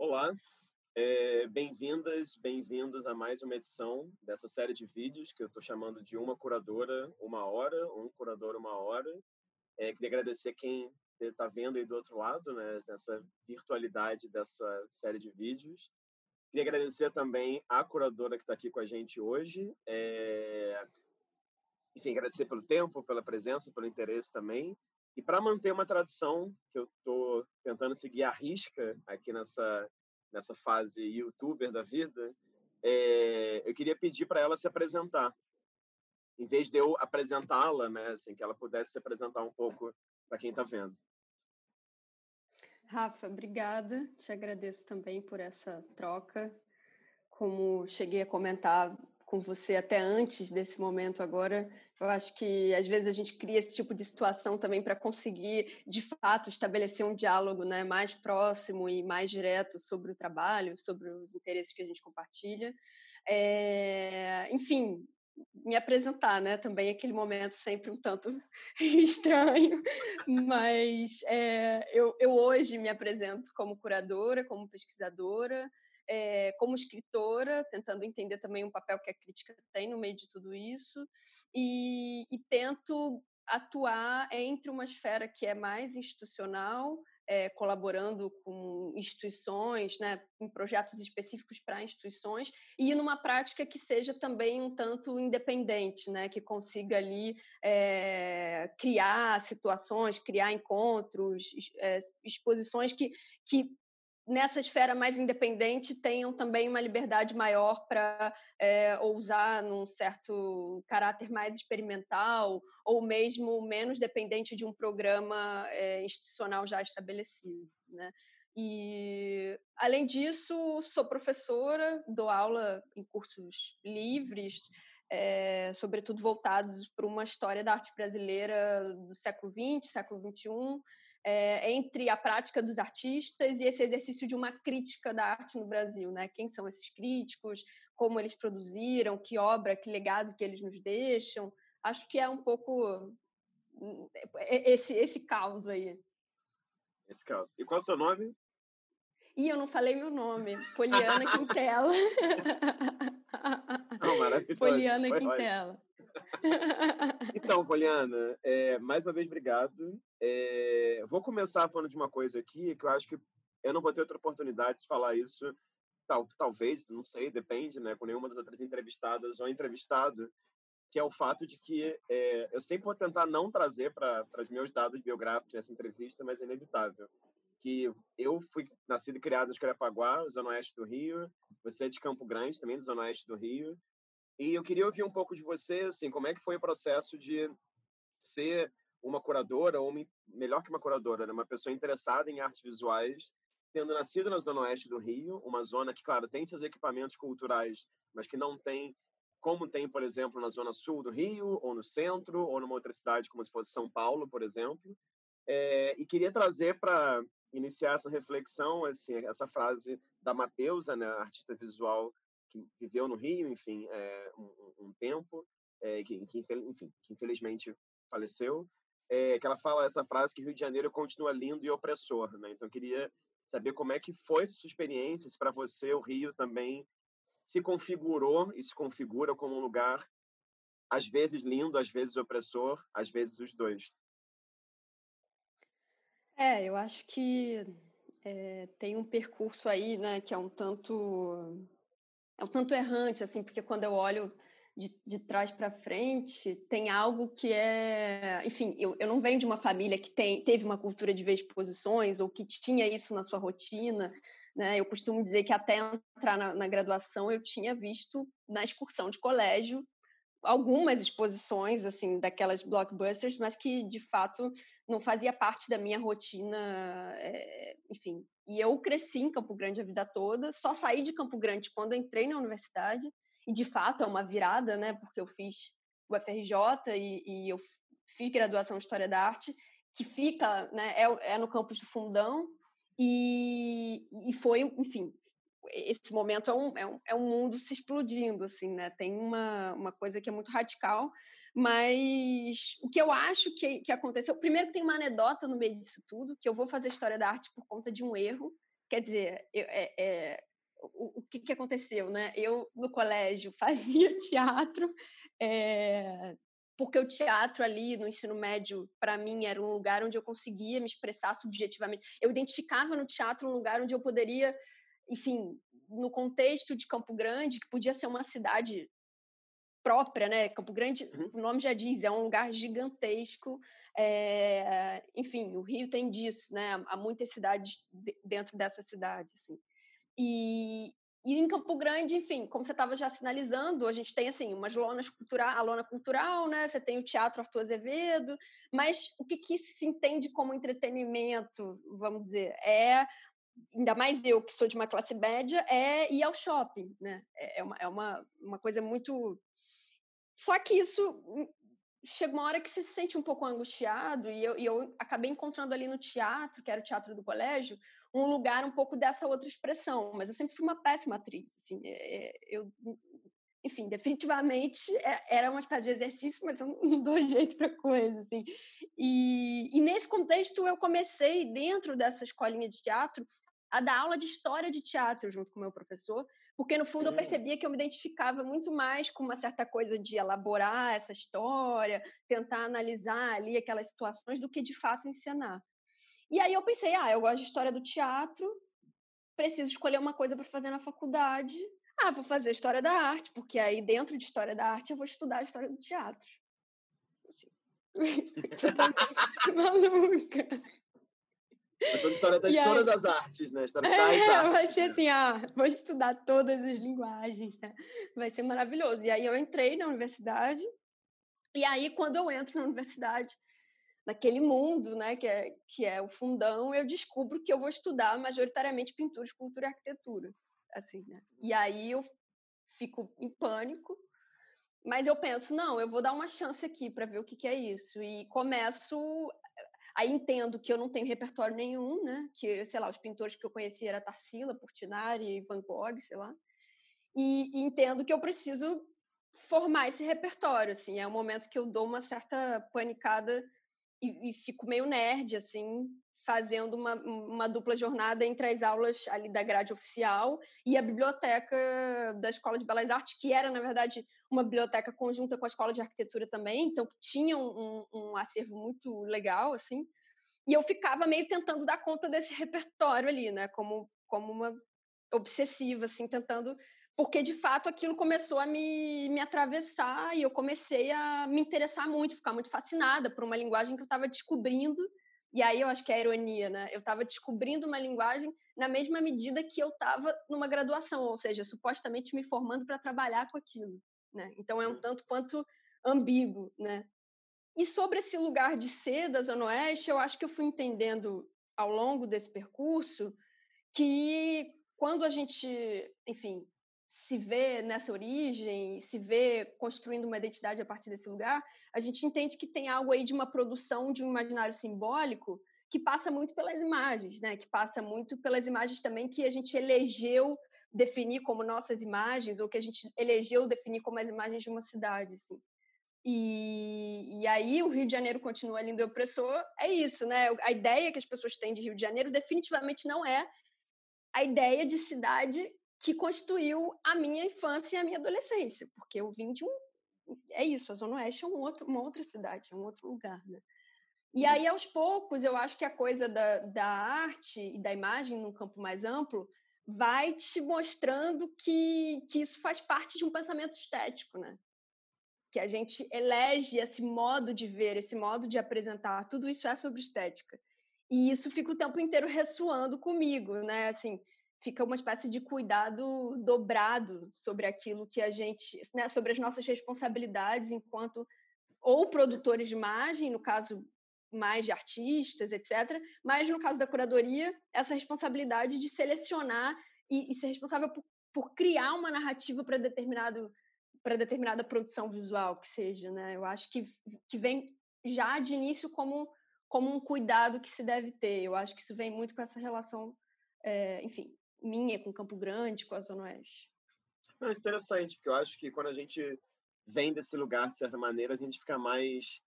Olá, é, bem-vindas, bem-vindos a mais uma edição dessa série de vídeos que eu estou chamando de Uma Curadora, Uma Hora, Um Curador, Uma Hora. É, queria agradecer quem está vendo aí do outro lado, né, nessa virtualidade dessa série de vídeos. Queria agradecer também a curadora que está aqui com a gente hoje. É... Enfim, agradecer pelo tempo, pela presença, pelo interesse também. E para manter uma tradição que eu estou tentando seguir à risca aqui nessa, nessa fase youtuber da vida, é, eu queria pedir para ela se apresentar. Em vez de eu apresentá-la, né, assim, que ela pudesse se apresentar um pouco para quem está vendo. Rafa, obrigada. Te agradeço também por essa troca. Como cheguei a comentar com você até antes desse momento agora, eu acho que às vezes a gente cria esse tipo de situação também para conseguir, de fato, estabelecer um diálogo né, mais próximo e mais direto sobre o trabalho, sobre os interesses que a gente compartilha. É, enfim, me apresentar, né? Também aquele momento sempre um tanto estranho, mas é, eu, eu hoje me apresento como curadora, como pesquisadora, é, como escritora, tentando entender também o papel que a crítica tem no meio de tudo isso, e, e tento atuar entre uma esfera que é mais institucional, é, colaborando com instituições, né, em projetos específicos para instituições, e numa prática que seja também um tanto independente, né, que consiga ali é, criar situações, criar encontros, é, exposições que, que nessa esfera mais independente tenham também uma liberdade maior para é, ousar num certo caráter mais experimental ou mesmo menos dependente de um programa é, institucional já estabelecido, né? E além disso, sou professora, dou aula em cursos livres, é, sobretudo voltados para uma história da arte brasileira do século XX, século XXI, é, entre a prática dos artistas e esse exercício de uma crítica da arte no Brasil, né? Quem são esses críticos? Como eles produziram? Que obra? Que legado que eles nos deixam? Acho que é um pouco hum, esse esse caldo aí. Esse caldo. E qual é o seu nome? Ih, eu não falei meu nome. Poliana Quintela. Não. Poliana Quintela. Então, Poliana, é, mais uma vez, obrigado. É, vou começar falando de uma coisa aqui que eu acho que eu não vou ter outra oportunidade de falar isso, tal, talvez, não sei, depende, né, com nenhuma das outras entrevistadas ou entrevistado, que é o fato de que é, eu sempre vou tentar não trazer para os meus dados biográficos essa entrevista, mas é inevitável. Que eu fui nascido e criado em Carapaguá, zona oeste do Rio, você é de Campo Grande, também, zona oeste do Rio, e eu queria ouvir um pouco de você, assim, como é que foi o processo de ser uma curadora, ou uma, melhor que uma curadora, né? uma pessoa interessada em artes visuais, tendo nascido na zona oeste do Rio, uma zona que, claro, tem seus equipamentos culturais, mas que não tem como tem, por exemplo, na zona sul do Rio, ou no centro, ou numa outra cidade como se fosse São Paulo, por exemplo. É, e queria trazer para iniciar essa reflexão, assim, essa frase da Mateusa, né, artista visual que viveu no Rio, enfim, é, um, um, tempo, é, que, que, enfim, que infelizmente faleceu, é, que ela fala essa frase que Rio de Janeiro continua lindo e opressor, né? Então, eu queria saber como é que foi essa sua experiência, se para você o Rio também se configurou e se configura como um lugar às vezes lindo, às vezes opressor, às vezes os dois. É, eu acho que é, tem um percurso aí, né, que é um tanto é um tanto errante, assim, porque quando eu olho de, de trás para frente, tem algo que é. Enfim, eu, eu não venho de uma família que tem, teve uma cultura de ver exposições ou que tinha isso na sua rotina. Né? Eu costumo dizer que até entrar na, na graduação eu tinha visto na excursão de colégio algumas exposições assim daquelas blockbusters, mas que de fato não fazia parte da minha rotina, é, enfim. E eu cresci em Campo Grande a vida toda, só saí de Campo Grande quando entrei na universidade e de fato é uma virada, né? Porque eu fiz o FRJ e, e eu fiz graduação em História da Arte, que fica, né? É, é no campus do Fundão e, e foi, enfim, esse momento é um, é um, é um mundo se explodindo, assim, né? Tem uma, uma coisa que é muito radical, mas o que eu acho que, que aconteceu... Primeiro tem uma anedota no meio disso tudo, que eu vou fazer História da Arte por conta de um erro quer dizer, eu, é, é, o, o que, que aconteceu, né? Eu, no colégio, fazia teatro, é, porque o teatro ali no ensino médio, para mim, era um lugar onde eu conseguia me expressar subjetivamente. Eu identificava no teatro um lugar onde eu poderia, enfim, no contexto de Campo Grande, que podia ser uma cidade própria, né? Campo Grande, uhum. o nome já diz, é um lugar gigantesco. É, enfim, o Rio tem disso, né? Há muitas cidades dentro dessa cidade, assim. E, e em Campo Grande, enfim, como você estava já sinalizando, a gente tem assim umas lonas cultural, a lona cultural, né? Você tem o Teatro Arthur Azevedo, mas o que, que se entende como entretenimento, vamos dizer, é ainda mais eu que sou de uma classe média, é ir ao shopping, né? É, é uma, é uma, uma coisa muito. Só que isso hum, chega uma hora que você se sente um pouco angustiado, e eu, e eu acabei encontrando ali no teatro, que era o teatro do colégio, um lugar um pouco dessa outra expressão, mas eu sempre fui uma péssima atriz, assim, é, é, eu, enfim, definitivamente é, era uma espécie de exercício, mas eu não dou jeito para coisa, assim, e, e nesse contexto eu comecei, dentro dessa escolinha de teatro, a dar aula de história de teatro junto com o meu professor, porque no fundo eu percebia que eu me identificava muito mais com uma certa coisa de elaborar essa história, tentar analisar ali aquelas situações do que de fato ensinar. E aí eu pensei, ah, eu gosto de história do teatro, preciso escolher uma coisa para fazer na faculdade. Ah, vou fazer história da arte, porque aí dentro de história da arte eu vou estudar a história do teatro. Assim. Totalmente maluca. Essa história das, aí, todas as artes, né? História das é, artes. Eu achei assim, ah, vou estudar todas as linguagens, né? Vai ser maravilhoso. E aí eu entrei na universidade, e aí quando eu entro na universidade, naquele mundo, né, que é, que é o fundão, eu descubro que eu vou estudar majoritariamente pintura, escultura e arquitetura, assim, né? E aí eu fico em pânico, mas eu penso, não, eu vou dar uma chance aqui para ver o que, que é isso. E começo Aí entendo que eu não tenho repertório nenhum, né? Que, sei lá, os pintores que eu conhecia era Tarsila, Portinari, Van Gogh, sei lá. E, e, entendo que eu preciso formar esse repertório, assim. É um momento que eu dou uma certa panicada e, e fico meio nerd, assim, fazendo uma, uma, dupla jornada entre as aulas ali da grade oficial e a biblioteca da Escola de Belas Artes, que era, na verdade, uma biblioteca conjunta com a Escola de Arquitetura também, então tinha um, um, acervo muito legal, assim, e eu ficava meio tentando dar conta desse repertório ali, né, como, como uma obsessiva, assim, tentando porque de fato aquilo começou a me, me atravessar e eu comecei a me interessar muito, ficar muito fascinada por uma linguagem que eu estava descobrindo. E aí eu acho que é a ironia, né? Eu estava descobrindo uma linguagem na mesma medida que eu estava numa graduação, ou seja, supostamente me formando para trabalhar com aquilo, né? Então é um tanto quanto ambíguo, né? E sobre esse lugar de ser da Zona Oeste, eu acho que eu fui entendendo ao longo desse percurso que quando a gente, enfim, se vê nessa origem, se vê construindo uma identidade a partir desse lugar, a gente entende que tem algo aí de uma produção de um imaginário simbólico que passa muito pelas imagens, né? Que passa muito pelas imagens também que a gente elegeu definir como nossas imagens ou que a gente elegeu definir como as imagens de uma cidade, assim. E, e aí o Rio de Janeiro continua lindo e opressor, é isso, né? A ideia que as pessoas têm de Rio de Janeiro definitivamente não é a ideia de cidade que constituiu a minha infância e a minha adolescência, porque eu vim de um. É isso, a Zona Oeste é um outro, uma outra cidade, é um outro lugar, né? E aí, aos poucos, eu acho que a coisa da, da arte e da imagem num campo mais amplo vai te mostrando que, que isso faz parte de um pensamento estético, né? Que a gente elege esse modo de ver, esse modo de apresentar, tudo isso é sobre estética. E isso fica o tempo inteiro ressoando comigo, né? Assim, fica uma espécie de cuidado dobrado sobre aquilo que a gente, né, sobre as nossas responsabilidades enquanto ou produtores de imagem, no caso mais de artistas, etc. Mas no caso da curadoria, essa responsabilidade de selecionar e, e ser responsável por, por criar uma narrativa para determinado para determinada produção visual que seja, né? Eu acho que, que vem já de início como como um cuidado que se deve ter. Eu acho que isso vem muito com essa relação, é, enfim, minha com Campo Grande, com a Zona Oeste. Não, é interessante, porque eu acho que quando a gente vem desse lugar, de certa maneira, a gente fica mais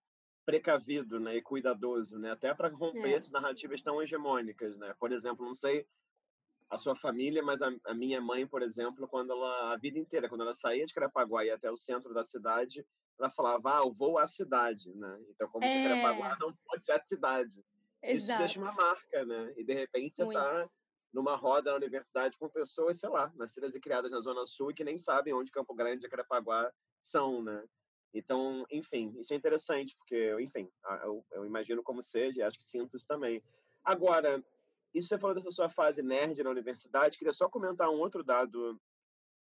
precavido né, e cuidadoso, né? até para romper é. essas narrativas tão hegemônicas. Né? Por exemplo, não sei a sua família, mas a, a, minha mãe, por exemplo, quando ela a vida inteira, quando ela saía de Carapaguá e ia até o centro da cidade, ela falava: "Ah, eu vou à cidade", né? Então, como é... se Carapaguá não pode ser a cidade. Exato. Isso deixa uma marca, né? E de repente você está numa roda na universidade com pessoas, sei lá, nascidas e criadas na Zona Sul e que nem sabem onde Campo Grande e Carapaguá são, né? Então, enfim, isso é interessante, porque, enfim, eu, eu imagino como seja, e acho que sinto isso também. Agora, isso você falou dessa sua fase nerd na universidade, queria só comentar um outro dado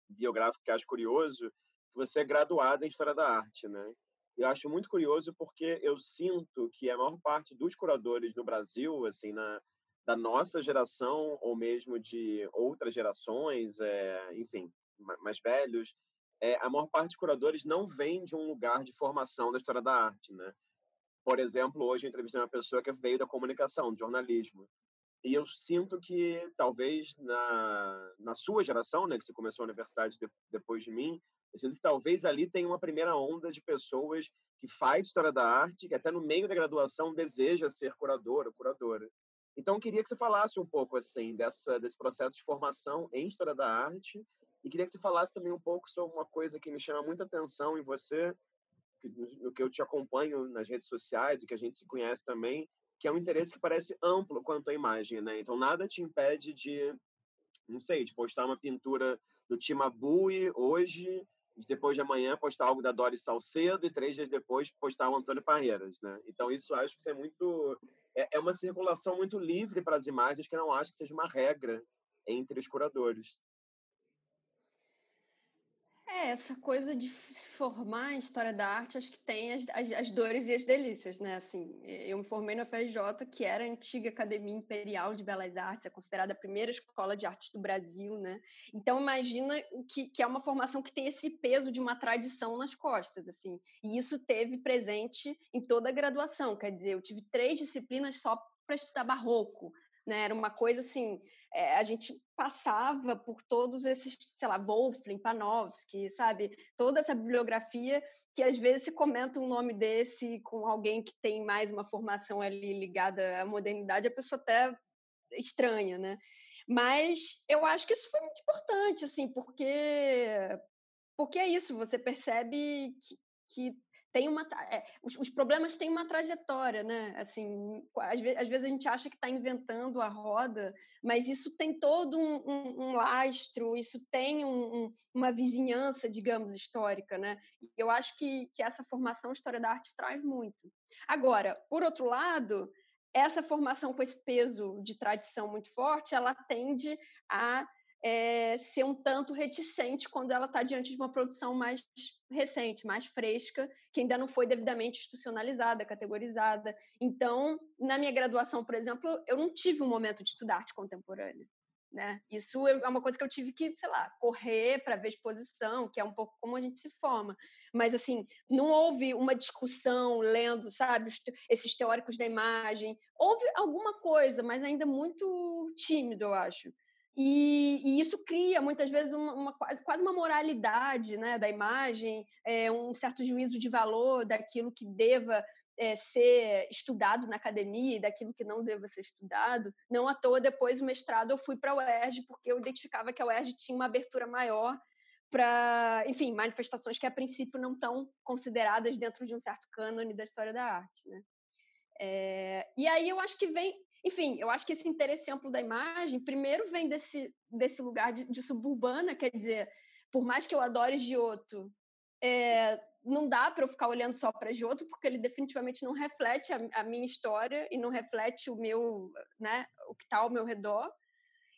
biográfico que acho curioso, você é graduada em História da Arte, né? Eu acho muito curioso porque eu sinto que a maior parte dos curadores no Brasil, assim, na, da nossa geração ou mesmo de outras gerações, é, enfim, mais velhos, é, a maior parte dos curadores não vem de um lugar de formação da história da arte, né? Por exemplo, hoje eu entrevistei uma pessoa que veio da comunicação, do jornalismo. E eu sinto que talvez na, na sua geração, né, que você começou a universidade de, depois de mim, eu sinto que talvez ali tem uma primeira onda de pessoas que faz história da arte, que até no meio da graduação deseja ser curadora, curadora. Então, eu queria que você falasse um pouco assim dessa desse processo de formação em história da arte e queria que você falasse também um pouco sobre uma coisa que me chama muita atenção em você, no que eu te acompanho nas redes sociais e que a gente se conhece também, que é um interesse que parece amplo quanto à imagem, né? Então nada te impede de, não sei, de postar uma pintura do Timabui hoje, de depois de amanhã postar algo da Doris Salcedo e três dias depois postar o Antônio Parreiras, né? Então isso acho que é muito é, é uma circulação muito livre para as imagens que não acho que seja uma regra entre os curadores. É, essa coisa de se formar em História da Arte, acho que tem as, as, as, dores e as delícias, né? Assim, eu me formei na FRJ, que era a antiga Academia Imperial de Belas Artes, é considerada a primeira escola de artes do Brasil, né? Então, imagina que, que é uma formação que tem esse peso de uma tradição nas costas, assim. E isso teve presente em toda a graduação, quer dizer, eu tive três disciplinas só para estudar barroco, né? Era uma coisa assim, é, a gente passava por todos esses, sei lá, Wolfling, Panofsky, sabe? Toda essa bibliografia que às vezes se comenta um nome desse com alguém que tem mais uma formação ali ligada à modernidade, a pessoa até estranha, né? Mas eu acho que isso foi muito importante, assim, porque porque é isso, você percebe que, que tem uma é, os, os, problemas têm uma trajetória, né? Assim, às, vezes, às vezes a gente acha que está inventando a roda, mas isso tem todo um, um, um lastro, isso tem um, uma vizinhança, digamos, histórica, né? Eu acho que, que essa formação história da arte traz muito. Agora, por outro lado, essa formação com esse peso de tradição muito forte, ela tende a é, ser um tanto reticente quando ela está diante de uma produção mais recente, mais fresca, que ainda não foi devidamente institucionalizada, categorizada. Então, na minha graduação, por exemplo, eu não tive um momento de estudar arte contemporânea. Né? Isso é uma coisa que eu tive que, sei lá, correr para ver exposição, que é um pouco como a gente se forma. Mas, assim, não houve uma discussão lendo, sabe, esses teóricos da imagem. Houve alguma coisa, mas ainda muito tímido, eu acho. E, e, isso cria muitas vezes uma, uma, quase uma moralidade né, da imagem, é, um certo juízo de valor daquilo que deva é, ser estudado na academia e daquilo que não deva ser estudado. Não à toa, depois do mestrado, eu fui para a UERJ, porque eu identificava que a UERJ tinha uma abertura maior para, enfim, manifestações que a princípio não estão consideradas dentro de um certo cânone da história da arte. Né? É, e aí eu acho que vem enfim, eu acho que esse interesse amplo da imagem, primeiro vem desse, desse lugar de, de suburbana, quer dizer, por mais que eu adore Giotto, é, não dá para eu ficar olhando só para Giotto, porque ele definitivamente não reflete a, a, minha história e não reflete o meu, né, o que está ao meu redor.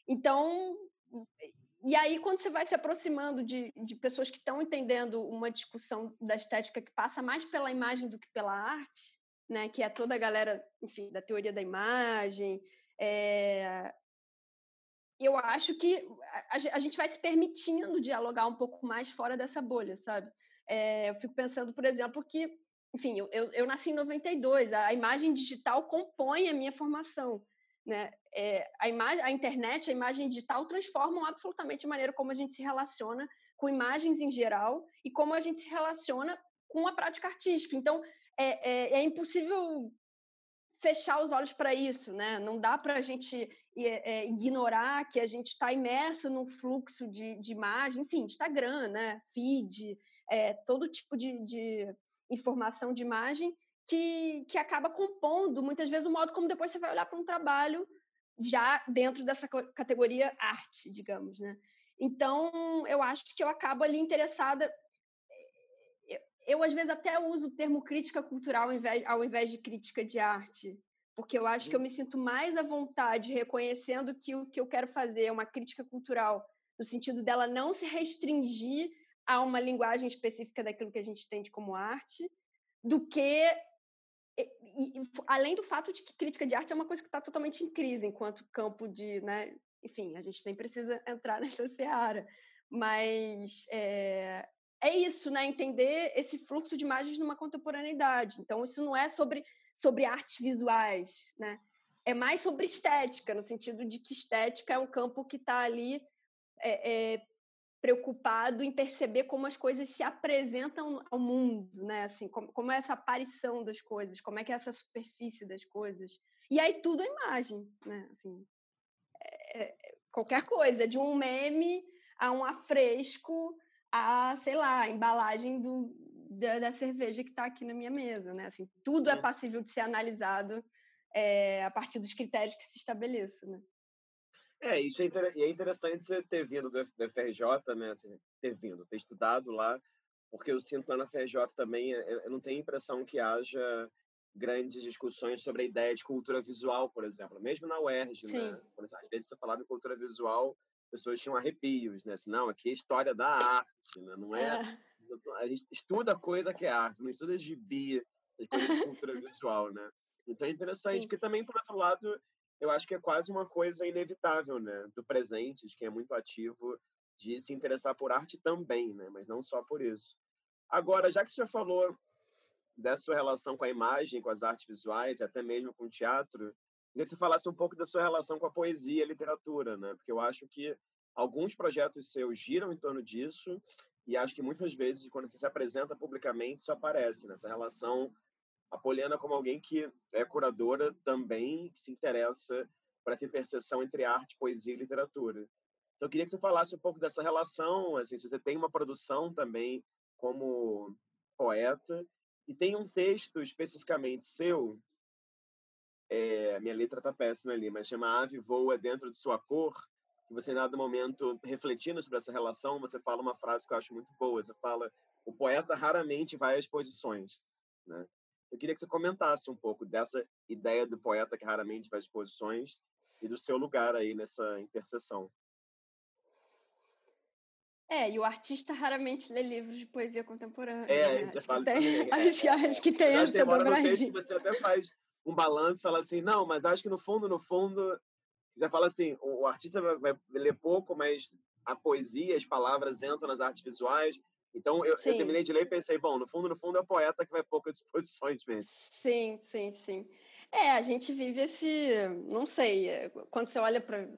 Então, e aí quando você vai se aproximando de, de pessoas que estão entendendo uma discussão da estética que passa mais pela imagem do que pela arte, né, que é toda a galera, enfim, da teoria da imagem. É... Eu acho que a, gente vai se permitindo dialogar um pouco mais fora dessa bolha, sabe? É, eu fico pensando, por exemplo, que, enfim, eu, eu, eu nasci em 92, a, a imagem digital compõe a minha formação. Né? É, a, imagem, a internet, a imagem digital transformam absolutamente a maneira como a gente se relaciona com imagens em geral e como a gente se relaciona com a prática artística. Então, é, é, é impossível fechar os olhos para isso, né? Não dá para a gente é, ignorar que a gente está imerso num fluxo de, de, imagem, enfim, Instagram, né? Feed, é, todo tipo de, de, informação de imagem que, que acaba compondo, muitas vezes, o modo como depois você vai olhar para um trabalho já dentro dessa categoria arte, digamos, né? Então, eu acho que eu acabo ali interessada eu às vezes até uso o termo crítica cultural ao invés, ao invés de crítica de arte, porque eu acho que eu uhum. me sinto mais à vontade reconhecendo que o que eu quero fazer é uma crítica cultural, no sentido dela não se restringir a uma linguagem específica daquilo que a gente entende como arte, do que e, e, além do fato de que crítica de arte é uma coisa que está totalmente em crise enquanto campo de, né? Enfim, a gente nem precisa entrar nessa seara, mas é, é isso, né? Entender esse fluxo de imagens numa contemporaneidade. Então, isso não é sobre, sobre artes visuais, né? É mais sobre estética, no sentido de que estética é um campo que está ali é, é, preocupado em perceber como as coisas se apresentam ao mundo, né? Assim, como, como é essa aparição das coisas, como é que é essa superfície das coisas. E aí tudo é imagem, né? Assim, é, é qualquer coisa, de um meme a um afresco a, sei lá, a embalagem do, da, da cerveja que está aqui na minha mesa, né? Assim, tudo é, é passível de ser analisado é, a partir dos critérios que se estabeleçam, né? É, isso é, inter... é interessante você ter vindo do, FRJ, né? Assim, ter vindo, ter estudado lá, porque eu sinto lá na FRJ também, eu não tenho a impressão que haja grandes discussões sobre a ideia de cultura visual, por exemplo. Mesmo na UERJ, né? Sim. né? Às vezes você falava em cultura visual, pessoas tinham arrepios, né? Assim, não, aqui é história da arte, né? Não é... é. A gente estuda coisa que é arte, não estuda gibi, coisa de cultura visual, né? Então é interessante, Sim. que também, por outro lado, eu acho que é quase uma coisa inevitável, né? Do presente, de quem é muito ativo, de se interessar por arte também, né? Mas não só por isso. Agora, já que você já falou dessa sua relação com a imagem, com as artes visuais, até mesmo com o teatro, Queria que você falasse um pouco da sua relação com a poesia e a literatura, né? Porque eu acho que alguns projetos seus giram em torno disso e acho que muitas vezes, quando você se apresenta publicamente, isso aparece, nessa né? relação a Poliana como alguém que é curadora também, se interessa por essa interseção entre arte, poesia e literatura. Então, eu queria que você falasse um pouco dessa relação, assim, se você tem uma produção também como poeta, e tem um texto especificamente seu é, minha letra tá péssima ali, mas chama Ave Voa Dentro de Sua Cor, que você, em dado momento, refletindo sobre essa relação, você fala uma frase que eu acho muito boa. Você fala: o poeta raramente vai às posições. Né? Eu queria que você comentasse um pouco dessa ideia do poeta que raramente vai às posições e do seu lugar aí nessa interseção. É, e o artista raramente lê livros de poesia contemporânea. É, né? você acho fala que tem, é, acho, acho que tem essa dobradinha. Você até faz um balanço fala assim, não, mas acho que no fundo, no fundo, você fala assim, o, o artista vai, vai, ler pouco, mas a poesia, as palavras entram nas artes visuais. Então, eu, eu, terminei de ler e pensei, bom, no fundo, no fundo, é o poeta que vai poucas exposições mesmo. Sim, sim, sim. É, a gente vive esse, não sei, é, quando você olha para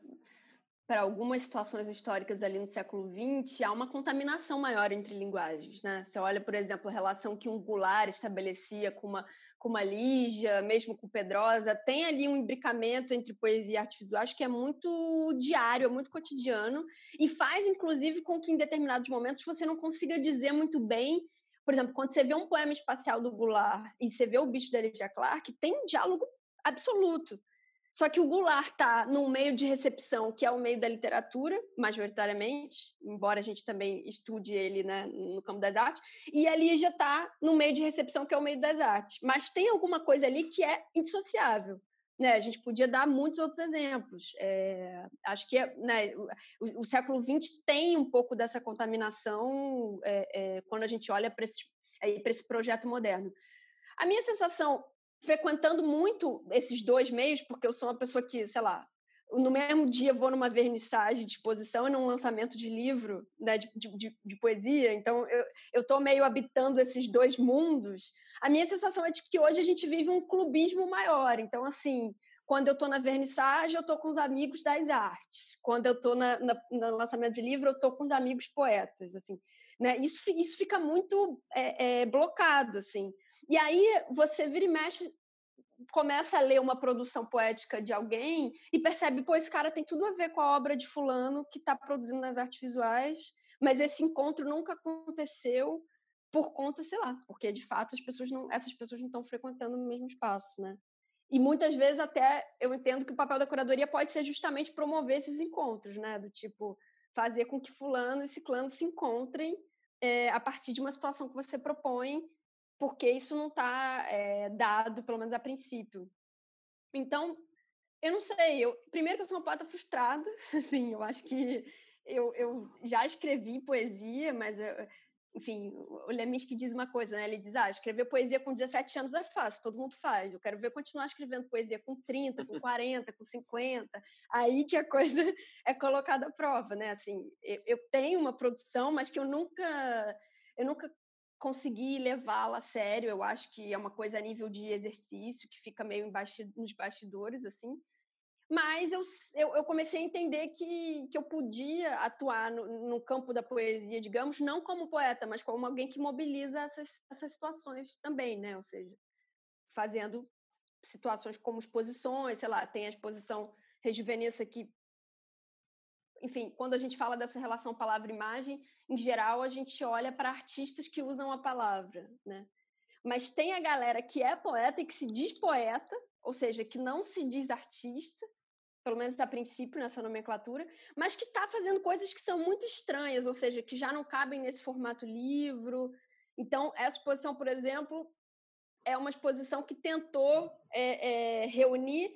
para algumas situações históricas ali no século XX, há uma contaminação maior entre linguagens. Né? Você olha, por exemplo, a relação que um Goulart estabelecia com uma, com uma Lígia, mesmo com Pedrosa, tem ali um imbricamento entre poesia e arte visual, acho que é muito diário, é muito cotidiano, e faz, inclusive, com que em determinados momentos você não consiga dizer muito bem por exemplo, quando você vê um poema espacial do Goulart e você vê o bicho da Lydia Clark, tem um diálogo absoluto. Só que o Goulart está num meio de recepção, que é o meio da literatura, majoritariamente, embora a gente também estude ele né, no campo das artes, e a Lígia está no meio de recepção, que é o meio das artes. Mas tem alguma coisa ali que é indissociável. Né, a gente podia dar muitos outros exemplos. É, acho que né, o, o, século XX tem um pouco dessa contaminação é, é, quando a gente olha para esse, esse projeto moderno. A minha sensação frequentando muito esses dois meios, porque eu sou uma pessoa que, sei lá, no mesmo dia vou numa vernissagem de exposição e num lançamento de livro né, de, de, de poesia, então eu estou meio habitando esses dois mundos. A minha sensação é de que hoje a gente vive um clubismo maior. Então, assim, quando eu estou na vernissagem, eu estou com os amigos das artes. Quando eu estou no lançamento de livro, eu estou com os amigos poetas. Assim, né? Isso, isso fica muito é, é, blocado, assim. E aí você vira e mexe, começa a ler uma produção poética de alguém e percebe, pô, esse cara tem tudo a ver com a obra de fulano que está produzindo nas artes visuais, mas esse encontro nunca aconteceu por conta, sei lá, porque de fato as pessoas não, essas pessoas não estão frequentando o mesmo espaço, né? E muitas vezes até eu entendo que o papel da curadoria pode ser justamente promover esses encontros, né? Do tipo fazer com que fulano e ciclano se encontrem é, a partir de uma situação que você propõe porque isso não está é, dado, pelo menos a princípio. Então, eu não sei, eu, primeiro que eu sou uma poeta frustrada, assim, eu acho que eu, eu já escrevi poesia, mas eu, enfim, o Leminski diz uma coisa, né? Ele diz: ah, escrever poesia com 17 anos é fácil, todo mundo faz. Eu quero ver continuar escrevendo poesia com 30, com 40, com 50. Aí que a coisa é colocada à prova, né? Assim, eu, tenho uma produção, mas que eu nunca, eu nunca consegui levá-la a sério. Eu acho que é uma coisa a nível de exercício que fica meio nos bastidores, assim. Mas eu, eu, eu, comecei a entender que, que eu podia atuar no, no, campo da poesia, digamos, não como poeta, mas como alguém que mobiliza essas, essas situações também, né? Ou seja, fazendo situações como exposições, sei lá, tem a exposição Rejuvenesça que, enfim, quando a gente fala dessa relação palavra-imagem, em geral a gente olha para artistas que usam a palavra, né? Mas tem a galera que é poeta e que se diz poeta, ou seja, que não se diz artista, pelo menos a princípio nessa nomenclatura, mas que está fazendo coisas que são muito estranhas, ou seja, que já não cabem nesse formato livro. Então, essa exposição, por exemplo, é uma exposição que tentou é, é, reunir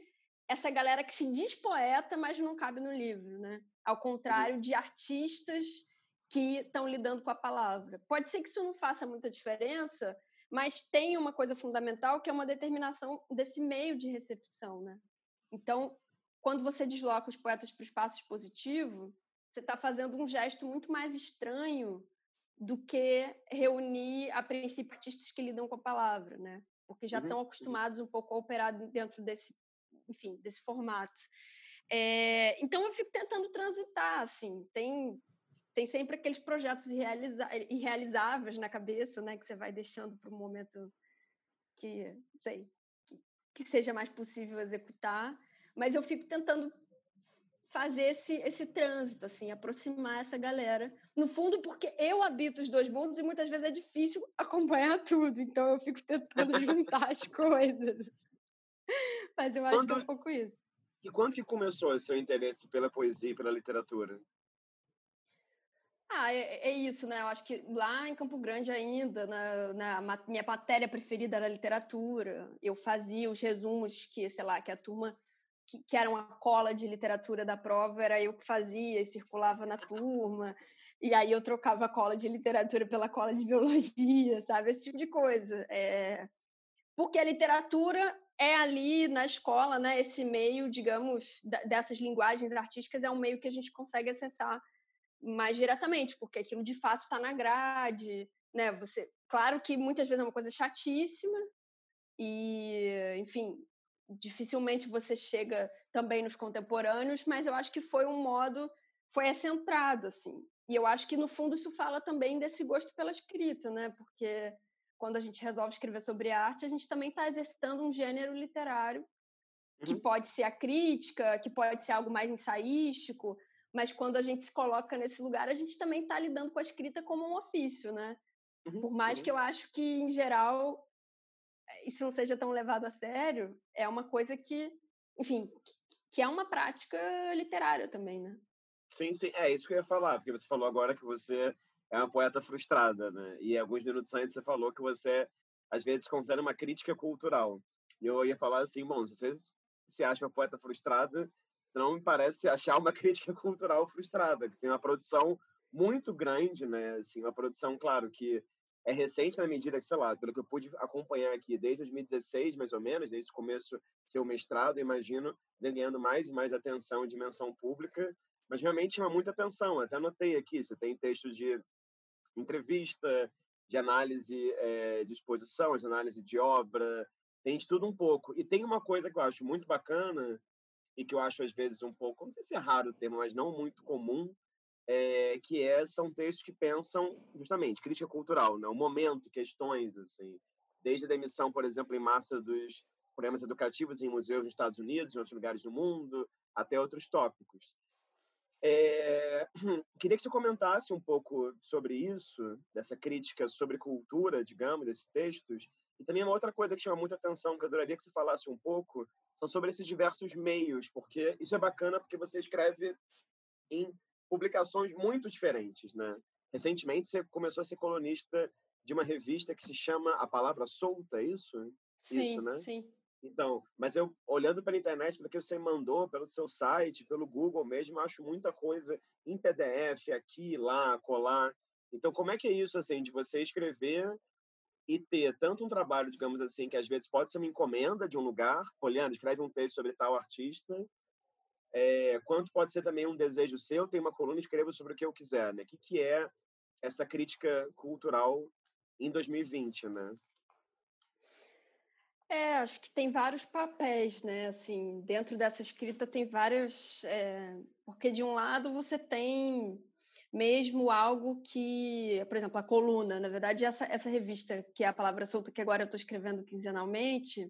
essa galera que se diz poeta, mas não cabe no livro, né? Ao contrário de artistas que estão lidando com a palavra. Pode ser que isso não faça muita diferença, mas tem uma coisa fundamental que é uma determinação desse meio de recepção, né? Então, quando você desloca os poetas para o espaço expositivo, você está fazendo um gesto muito mais estranho do que reunir, a princípio, artistas que lidam com a palavra, né? Porque já uhum. estão acostumados um pouco a operar dentro desse, enfim, desse formato. É, então eu fico tentando transitar, assim, tem tem sempre aqueles projetos irrealiza irrealizáveis na cabeça, né, que você vai deixando para um momento que, sei, que, seja mais possível executar, mas eu fico tentando fazer esse, esse trânsito, assim, aproximar essa galera. No fundo, porque eu habito os dois mundos e muitas vezes é difícil acompanhar tudo, então eu fico tentando juntar as coisas. Mas eu acho quando, que é um pouco isso. E quando que começou o seu interesse pela poesia e pela literatura? Ah, é, é, isso, né? Eu acho que lá em Campo Grande ainda, na, na, minha matéria preferida era literatura. Eu fazia os resumos que, sei lá, que a turma que, que era uma cola de literatura da prova, era eu que fazia e circulava na turma. E aí eu trocava a cola de literatura pela cola de biologia, sabe? Esse tipo de coisa. É... Porque a literatura é ali na escola, né? Esse meio, digamos, dessas linguagens artísticas é um meio que a gente consegue acessar mais diretamente, porque aquilo de fato está na grade, né? Você, claro que muitas vezes é uma coisa chatíssima e, enfim, dificilmente você chega também nos contemporâneos, mas eu acho que foi um modo, foi centrado assim. E eu acho que no fundo isso fala também desse gosto pela escrita, né? Porque quando a gente resolve escrever sobre arte, a gente também está exercitando um gênero literário que uhum. pode ser a crítica, que pode ser algo mais ensaístico, mas quando a gente se coloca nesse lugar, a gente também está lidando com a escrita como um ofício, né? Uhum, Por mais uhum. que eu acho que, em geral, isso não seja tão levado a sério, é uma coisa que, enfim, que é uma prática literária também, né? Sim, sim, é isso que eu ia falar, porque você falou agora que você é uma poeta frustrada, né? E alguns minutos antes você falou que você, às vezes, considera uma crítica cultural. E eu ia falar assim, bom, se você se acha uma poeta frustrada, não me parece achar uma crítica cultural frustrada, que tem uma produção muito grande, né? Assim, uma produção, claro, que é recente na medida que, sei lá, pelo que eu pude acompanhar aqui, desde 2016, mais ou menos, desde o começo do seu mestrado, imagino, ganhando mais e mais atenção e dimensão pública, mas realmente chama muita atenção. Até anotei aqui, você tem textos de entrevista, de análise é, de exposição, de análise de obra, tem de tudo um pouco. E tem uma coisa que eu acho muito bacana, e que eu acho às vezes um pouco, não sei se é raro o termo, mas não muito comum, é, que é, são textos que pensam justamente crítica cultural, né? o momento, questões assim, desde a demissão, por exemplo, em massa dos programas educativos em museus nos Estados Unidos, em outros lugares do mundo, até outros tópicos. É... Queria que você comentasse um pouco sobre isso, dessa crítica sobre cultura, digamos, desses textos. E também uma outra coisa que chama muita atenção, que eu adoraria que você falasse um pouco, são sobre esses diversos meios, porque isso é bacana porque você escreve em publicações muito diferentes, né? Recentemente você começou a ser colunista de uma revista que se chama A Palavra Solta, é isso? Sim, isso, né? sim. Então, mas eu olhando pela internet, pelo que você mandou, pelo seu site, pelo Google mesmo, acho muita coisa em PDF, aqui, lá, colar. Então, como é que é isso, assim, de você escrever e ter tanto um trabalho, digamos assim, que às vezes pode ser uma encomenda de um lugar, olhando, escreve um texto sobre tal artista, é, quanto pode ser também um desejo seu, tem uma coluna, escreva sobre o que eu quiser, né? O que, que é essa crítica cultural em 2020, né? É, acho que tem vários papéis, né? Assim, dentro dessa escrita tem várias. É, porque de um lado você tem mesmo algo que, por exemplo, a coluna, na verdade, essa, essa revista, que é a Palavra Solta, que agora eu estou escrevendo quinzenalmente,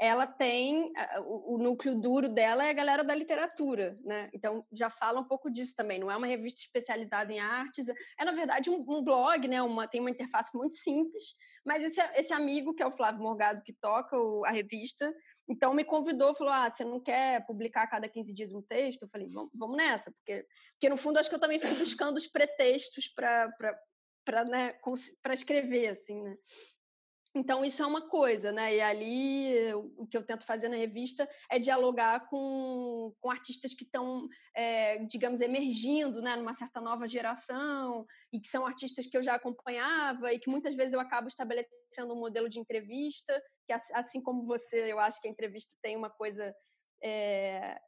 ela tem o, núcleo duro dela é a galera da literatura, né? Então já fala um pouco disso também. Não é uma revista especializada em artes, é na verdade um, um blog, né? Uma, tem uma interface muito simples. Mas esse, esse amigo que é o Flávio Morgado que toca o, a revista, então me convidou, falou: ah, você não quer publicar a cada 15 dias um texto? Eu falei: vamos nessa, porque porque no fundo acho que eu também fico buscando os pretextos para para né, escrever assim, né? Então, isso é uma coisa, né? E ali, o que eu tento fazer na revista é dialogar com, com artistas que estão, é, digamos, emergindo, né? Numa certa nova geração, e que são artistas que eu já acompanhava, e que muitas vezes eu acabo estabelecendo um modelo de entrevista, que assim como você, eu acho que a entrevista tem uma coisa é,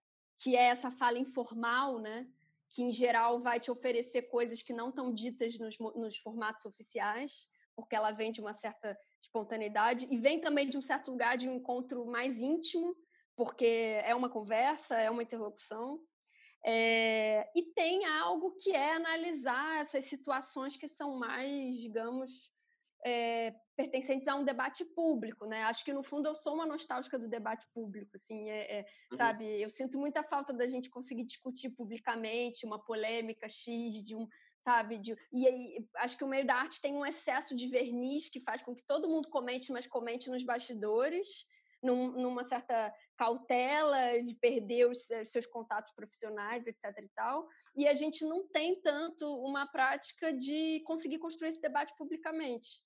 que é essa fala informal, né? Que, em geral, vai te oferecer coisas que não estão ditas nos, nos formatos oficiais, porque ela vem de uma certa espontaneidade e vem também de um certo lugar de um encontro mais íntimo, porque é uma conversa, é uma interlocução. É, e tem algo que é analisar essas situações que são mais, digamos, é, pertencentes a um debate público, né? Acho que no fundo eu sou uma nostálgica do debate público, assim, é, é, uhum. sabe? Eu sinto muita falta da gente conseguir discutir publicamente uma polêmica x de um sabe? De, e aí, acho que o meio da arte tem um excesso de verniz que faz com que todo mundo comente, mas comente nos bastidores, num, numa certa cautela de perder os, seus contatos profissionais, etc. e tal. E a gente não tem tanto uma prática de conseguir construir esse debate publicamente.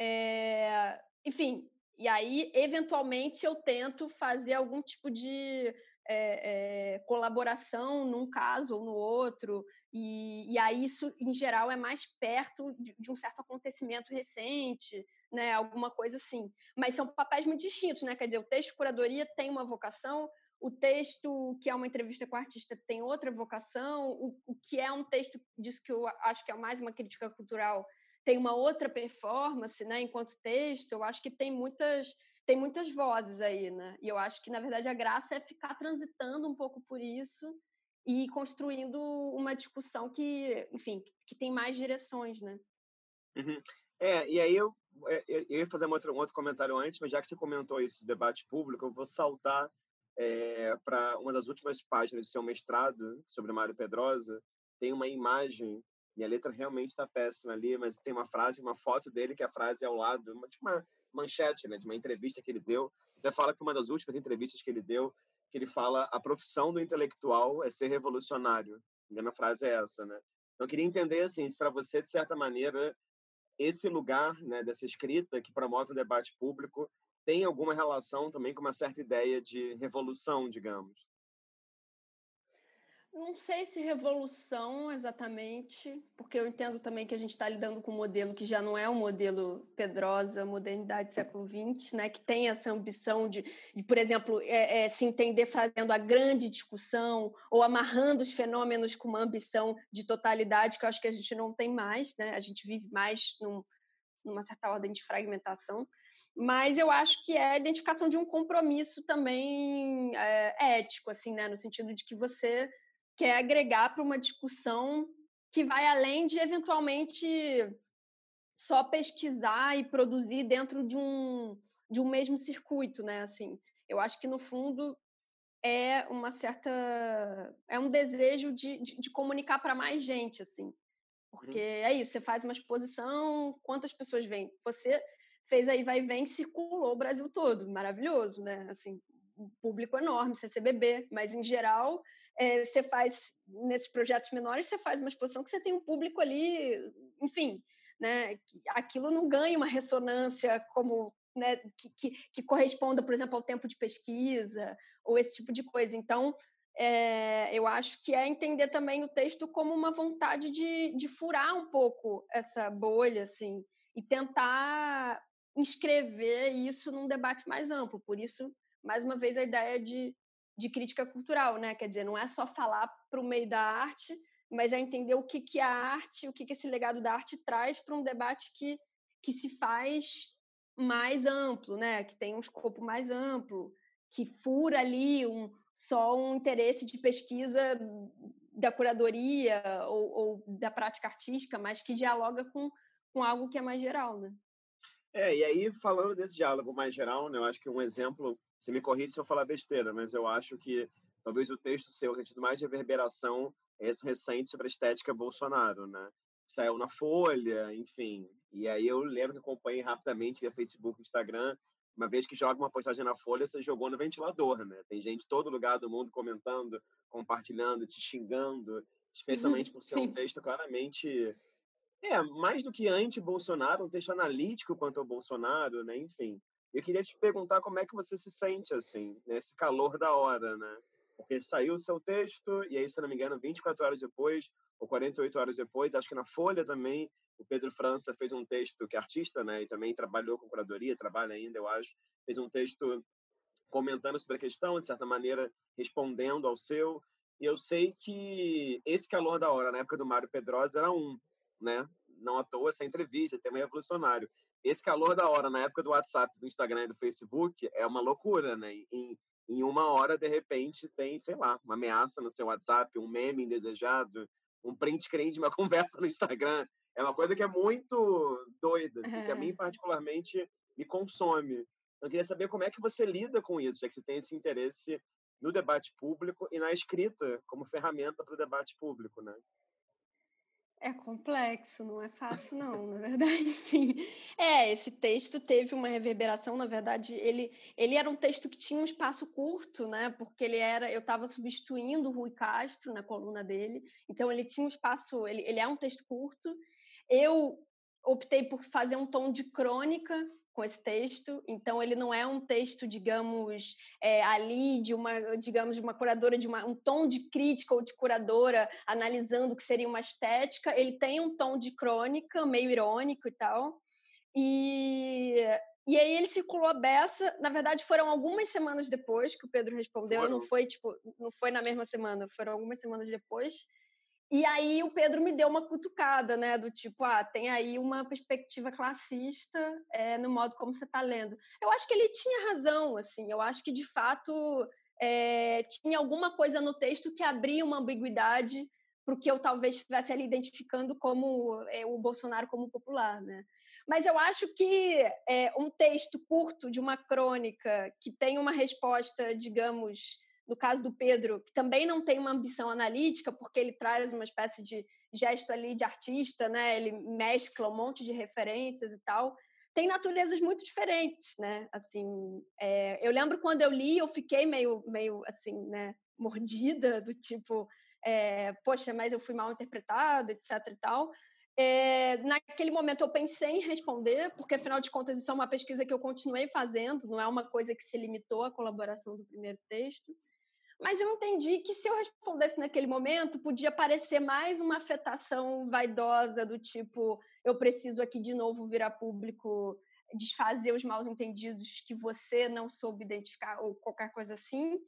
É, enfim, e aí, eventualmente, eu tento fazer algum tipo de é, é, colaboração num caso ou no outro, e, e aí isso, em geral, é mais perto de, de, um certo acontecimento recente, né, alguma coisa assim. Mas são papéis muito distintos, né? Quer dizer, o texto curadoria tem uma vocação, o texto que é uma entrevista com o artista tem outra vocação, o, o que é um texto disso que eu acho que é mais uma crítica cultural tem uma outra performance, né, enquanto texto, eu acho que tem muitas tem muitas vozes aí, né? E eu acho que, na verdade, a graça é ficar transitando um pouco por isso e construindo uma discussão que, enfim, que tem mais direções, né? Uhum. É, e aí eu, é, eu, ia fazer um outro, um outro comentário antes, mas já que você comentou isso do debate público, eu vou saltar é, para uma das últimas páginas do seu mestrado sobre Mário Pedrosa. Tem uma imagem, e a letra realmente está péssima ali, mas tem uma frase, uma foto dele, que a frase é ao lado, uma, uma, manchete, né, de uma entrevista que ele deu. Até fala que uma das últimas entrevistas que ele deu, que ele fala a profissão do intelectual é ser revolucionário. A minha frase é essa, né? Então, eu queria entender, assim, se para você, de certa maneira, esse lugar né, dessa escrita que promove o debate público tem alguma relação também com uma certa ideia de revolução, digamos. Não sei se revolução exatamente, porque eu entendo também que a gente está lidando com um modelo que já não é um modelo Pedrosa, modernidade século XX, né, que tem essa ambição de, de por exemplo, é, é, se entender fazendo a grande discussão ou amarrando os fenômenos com uma ambição de totalidade que eu acho que a gente não tem mais, né? A gente vive mais num, numa certa ordem de fragmentação, mas eu acho que é a identificação de um compromisso também é, ético, assim, né, no sentido de que você quer agregar para uma discussão que vai além de eventualmente só pesquisar e produzir dentro de um, de um mesmo circuito, né? Assim, Eu acho que, no fundo, é uma certa. É um desejo de, de, de comunicar para mais gente, assim. Porque uhum. é isso, você faz uma exposição, quantas pessoas vêm? Você fez aí vai e vem, circulou o Brasil todo, maravilhoso, né? Assim, um público enorme, CCBB, mas em geral, é, você faz nesses projetos menores, você faz uma exposição que você tem um público ali, enfim, né? Aquilo não ganha uma ressonância como né, que, que, que, corresponda, por exemplo, ao tempo de pesquisa ou esse tipo de coisa. Então, é, eu acho que é entender também o texto como uma vontade de, de furar um pouco essa bolha, assim, e tentar inscrever isso num debate mais amplo. Por isso, mais uma vez, a ideia de, de crítica cultural, né? Quer dizer, não é só falar para o meio da arte, mas é entender o que, que a arte, o que, que esse legado da arte traz para um debate que, que se faz mais amplo, né? Que tem um escopo mais amplo, que fura ali um, só um interesse de pesquisa da curadoria ou, ou da prática artística, mas que dialoga com, com algo que é mais geral, né? É, e aí, falando desse diálogo mais geral, né, eu acho que um exemplo, você me corrige se eu falar besteira, mas eu acho que talvez o texto seu tenha tido mais reverberação esse recente sobre a estética Bolsonaro, né? Saiu na Folha, enfim. E aí eu lembro que acompanhei rapidamente via Facebook, Instagram. Uma vez que joga uma postagem na Folha, você jogou no ventilador, né? Tem gente de todo lugar do mundo comentando, compartilhando, te xingando, especialmente por ser um texto claramente é, mais do que anti-Bolsonaro, um texto analítico quanto ao Bolsonaro, né? Enfim, eu queria te perguntar como é que você se sente, assim, nesse calor da hora, né? Porque saiu o seu texto, e aí, se não me engano, 24 horas depois, ou 48 horas depois, acho que na Folha também, o Pedro França fez um texto, que é artista, né? E também trabalhou com curadoria, trabalha ainda, eu acho, fez um texto comentando sobre a questão, de certa maneira, respondendo ao seu. E eu sei que esse calor da hora, na época do Mário Pedrosa, era um né? Não à toa essa entrevista, tema revolucionário. Esse calor da hora na época do WhatsApp, do Instagram e do Facebook é uma loucura, né? Em, em uma hora, de repente, tem, sei lá, uma ameaça no seu WhatsApp, um meme indesejado, um print screen de uma conversa no Instagram. É uma coisa que é muito doida, assim, que a mim, particularmente, me consome. Eu queria saber como é que você lida com isso, já que você tem esse interesse no debate público e na escrita como ferramenta para o debate público, né? É complexo, não é fácil, não, na verdade, sim. É, esse texto teve uma reverberação, na verdade, ele, ele era um texto que tinha um espaço curto, né? Porque ele era, eu estava substituindo o Rui Castro na coluna dele, então ele tinha um espaço, ele, ele é um texto curto. Eu optei por fazer um tom de crônica com esse texto, então ele não é um texto, digamos, é, ali de uma, digamos, de uma curadora de uma, um tom de crítica ou de curadora analisando o que seria uma estética. Ele tem um tom de crônica, meio irônico e tal. E e aí ele circulou a beça. Na verdade, foram algumas semanas depois que o Pedro respondeu. Não foi tipo, não foi na mesma semana. Foram algumas semanas depois. E aí o Pedro me deu uma cutucada, né? Do tipo, ah, tem aí uma perspectiva classista é, no modo como você está lendo. Eu acho que ele tinha razão, assim. Eu acho que de fato é, tinha alguma coisa no texto que abria uma ambiguidade para o que eu talvez estivesse ali identificando como é, o Bolsonaro como popular, né? Mas eu acho que um texto curto de uma crônica que tem uma resposta, digamos, no caso do Pedro, que também não tem uma ambição analítica, porque ele traz uma espécie de gesto ali de artista, né? Ele mescla um monte de referências e tal. Tem naturezas muito diferentes, né? Assim, é, eu lembro quando eu li, eu fiquei meio, meio assim, né? Mordida do tipo, é, poxa, mas eu fui mal interpretada, etc. e tal. É, naquele momento eu pensei em responder, porque afinal de contas isso é uma pesquisa que eu continuei fazendo, não é uma coisa que se limitou à colaboração do primeiro texto. Mas eu entendi que se eu respondesse naquele momento, podia parecer mais uma afetação vaidosa do tipo, eu preciso aqui de novo virar público, desfazer os mal entendidos que você não soube identificar ou qualquer coisa assim.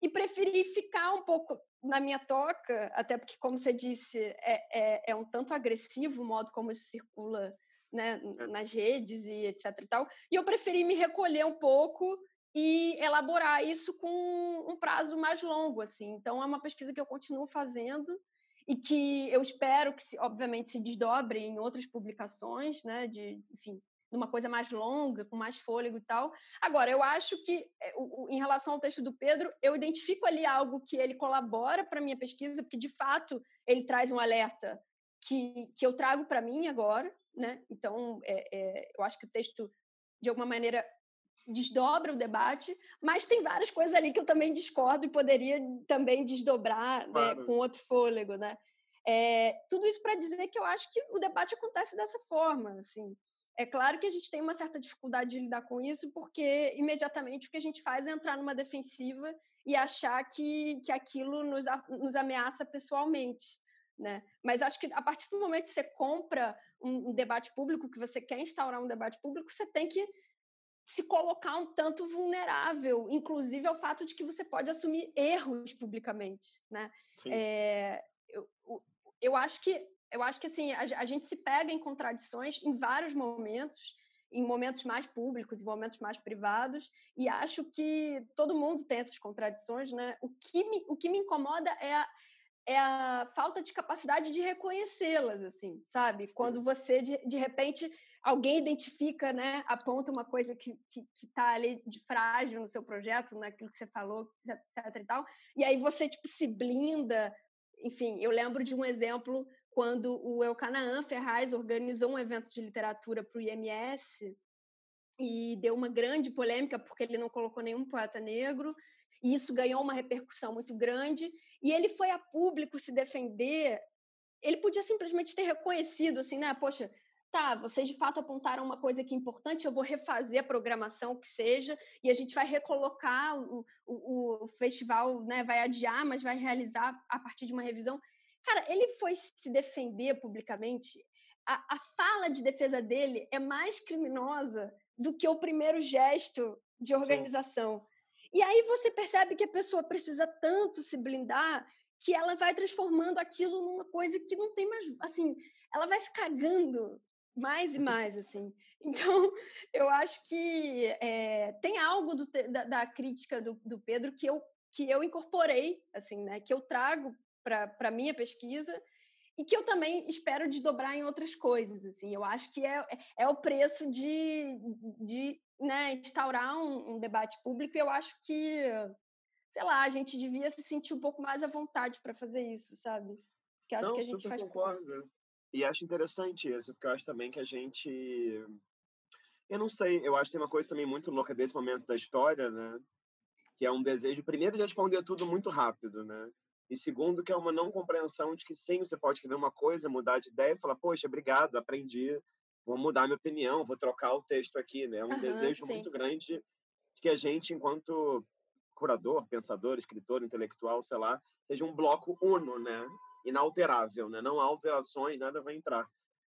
E preferi ficar um pouco na minha toca, até porque, como você disse, é, é, é um tanto agressivo o modo como isso circula né, é. nas redes e etc e tal. E eu preferi me recolher um pouco e elaborar isso com um prazo mais longo, assim. Então, é uma pesquisa que eu continuo fazendo e que eu espero que, obviamente, se desdobre em outras publicações, né? De, enfim, numa coisa mais longa, com mais fôlego e tal. Agora, eu acho que, é, em relação ao texto do Pedro, eu identifico ali algo que ele colabora para a minha pesquisa, porque, de fato, ele traz um alerta que, que eu trago para mim agora, né? Então, é, é, eu acho que o texto, de alguma maneira, desdobra o debate, mas tem várias coisas ali que eu também discordo e poderia também desdobrar né, claro. né, com outro fôlego, né? É, tudo isso para dizer que eu acho que o debate acontece dessa forma, assim. É claro que a gente tem uma certa dificuldade de lidar com isso, porque imediatamente o que a gente faz é entrar numa defensiva e achar que, que aquilo nos, nos ameaça pessoalmente. Né? Mas acho que a partir do momento que você compra um, um, debate público, que você quer instaurar um debate público, você tem que se colocar um tanto vulnerável, inclusive ao fato de que você pode assumir erros publicamente, né? É, eu, eu acho que eu acho que assim a, a, gente se pega em contradições em vários momentos, em momentos mais públicos, em momentos mais privados, e acho que todo mundo tem essas contradições, né? O que me, o que me incomoda é a, é a falta de capacidade de reconhecê-las, assim, sabe? Quando você de, de repente alguém identifica, né, aponta uma coisa que que está ali de frágil no seu projeto, naquilo que você falou, etc e tal, e aí você tipo se blinda. Enfim, eu lembro de um exemplo quando o Elcanaã Ferraz organizou um evento de literatura para o IMS e deu uma grande polêmica porque ele não colocou nenhum poeta negro e isso ganhou uma repercussão muito grande e ele foi a público se defender ele podia simplesmente ter reconhecido assim né poxa tá, vocês de fato apontaram uma coisa que é importante, eu vou refazer a programação que seja, e a gente vai recolocar o, o, o festival, né, vai adiar, mas vai realizar a partir de uma revisão. Cara, ele foi se defender publicamente. A, a fala de defesa dele é mais criminosa do que o primeiro gesto de organização. Sim. E aí você percebe que a pessoa precisa tanto se blindar que ela vai transformando aquilo numa coisa que não tem mais, assim, ela vai se cagando mais e mais, assim. Então, eu acho que é, tem algo do, da, da, crítica do, do, Pedro que eu, que eu incorporei, assim, né? Que eu trago para a minha pesquisa e que eu também espero desdobrar em outras coisas, assim. Eu acho que é, é o preço de, de né, instaurar um, um debate público e eu acho que, sei lá, a gente devia se sentir um pouco mais à vontade para fazer isso, sabe? Que acho Não, que a gente faz concordo. E acho interessante isso, porque eu acho também que a gente. Eu não sei, eu acho que tem uma coisa também muito louca desse momento da história, né? Que é um desejo, primeiro, de responder tudo muito rápido, né? E segundo, que é uma não compreensão de que sim, você pode escrever uma coisa, mudar de ideia e falar, poxa, obrigado, aprendi, vou mudar minha opinião, vou trocar o texto aqui, né? É um uhum, desejo sim. muito grande de que a gente, enquanto curador, pensador, escritor, intelectual, sei lá, seja um bloco uno, né? Inalterável, né? Não há alterações, nada vai entrar.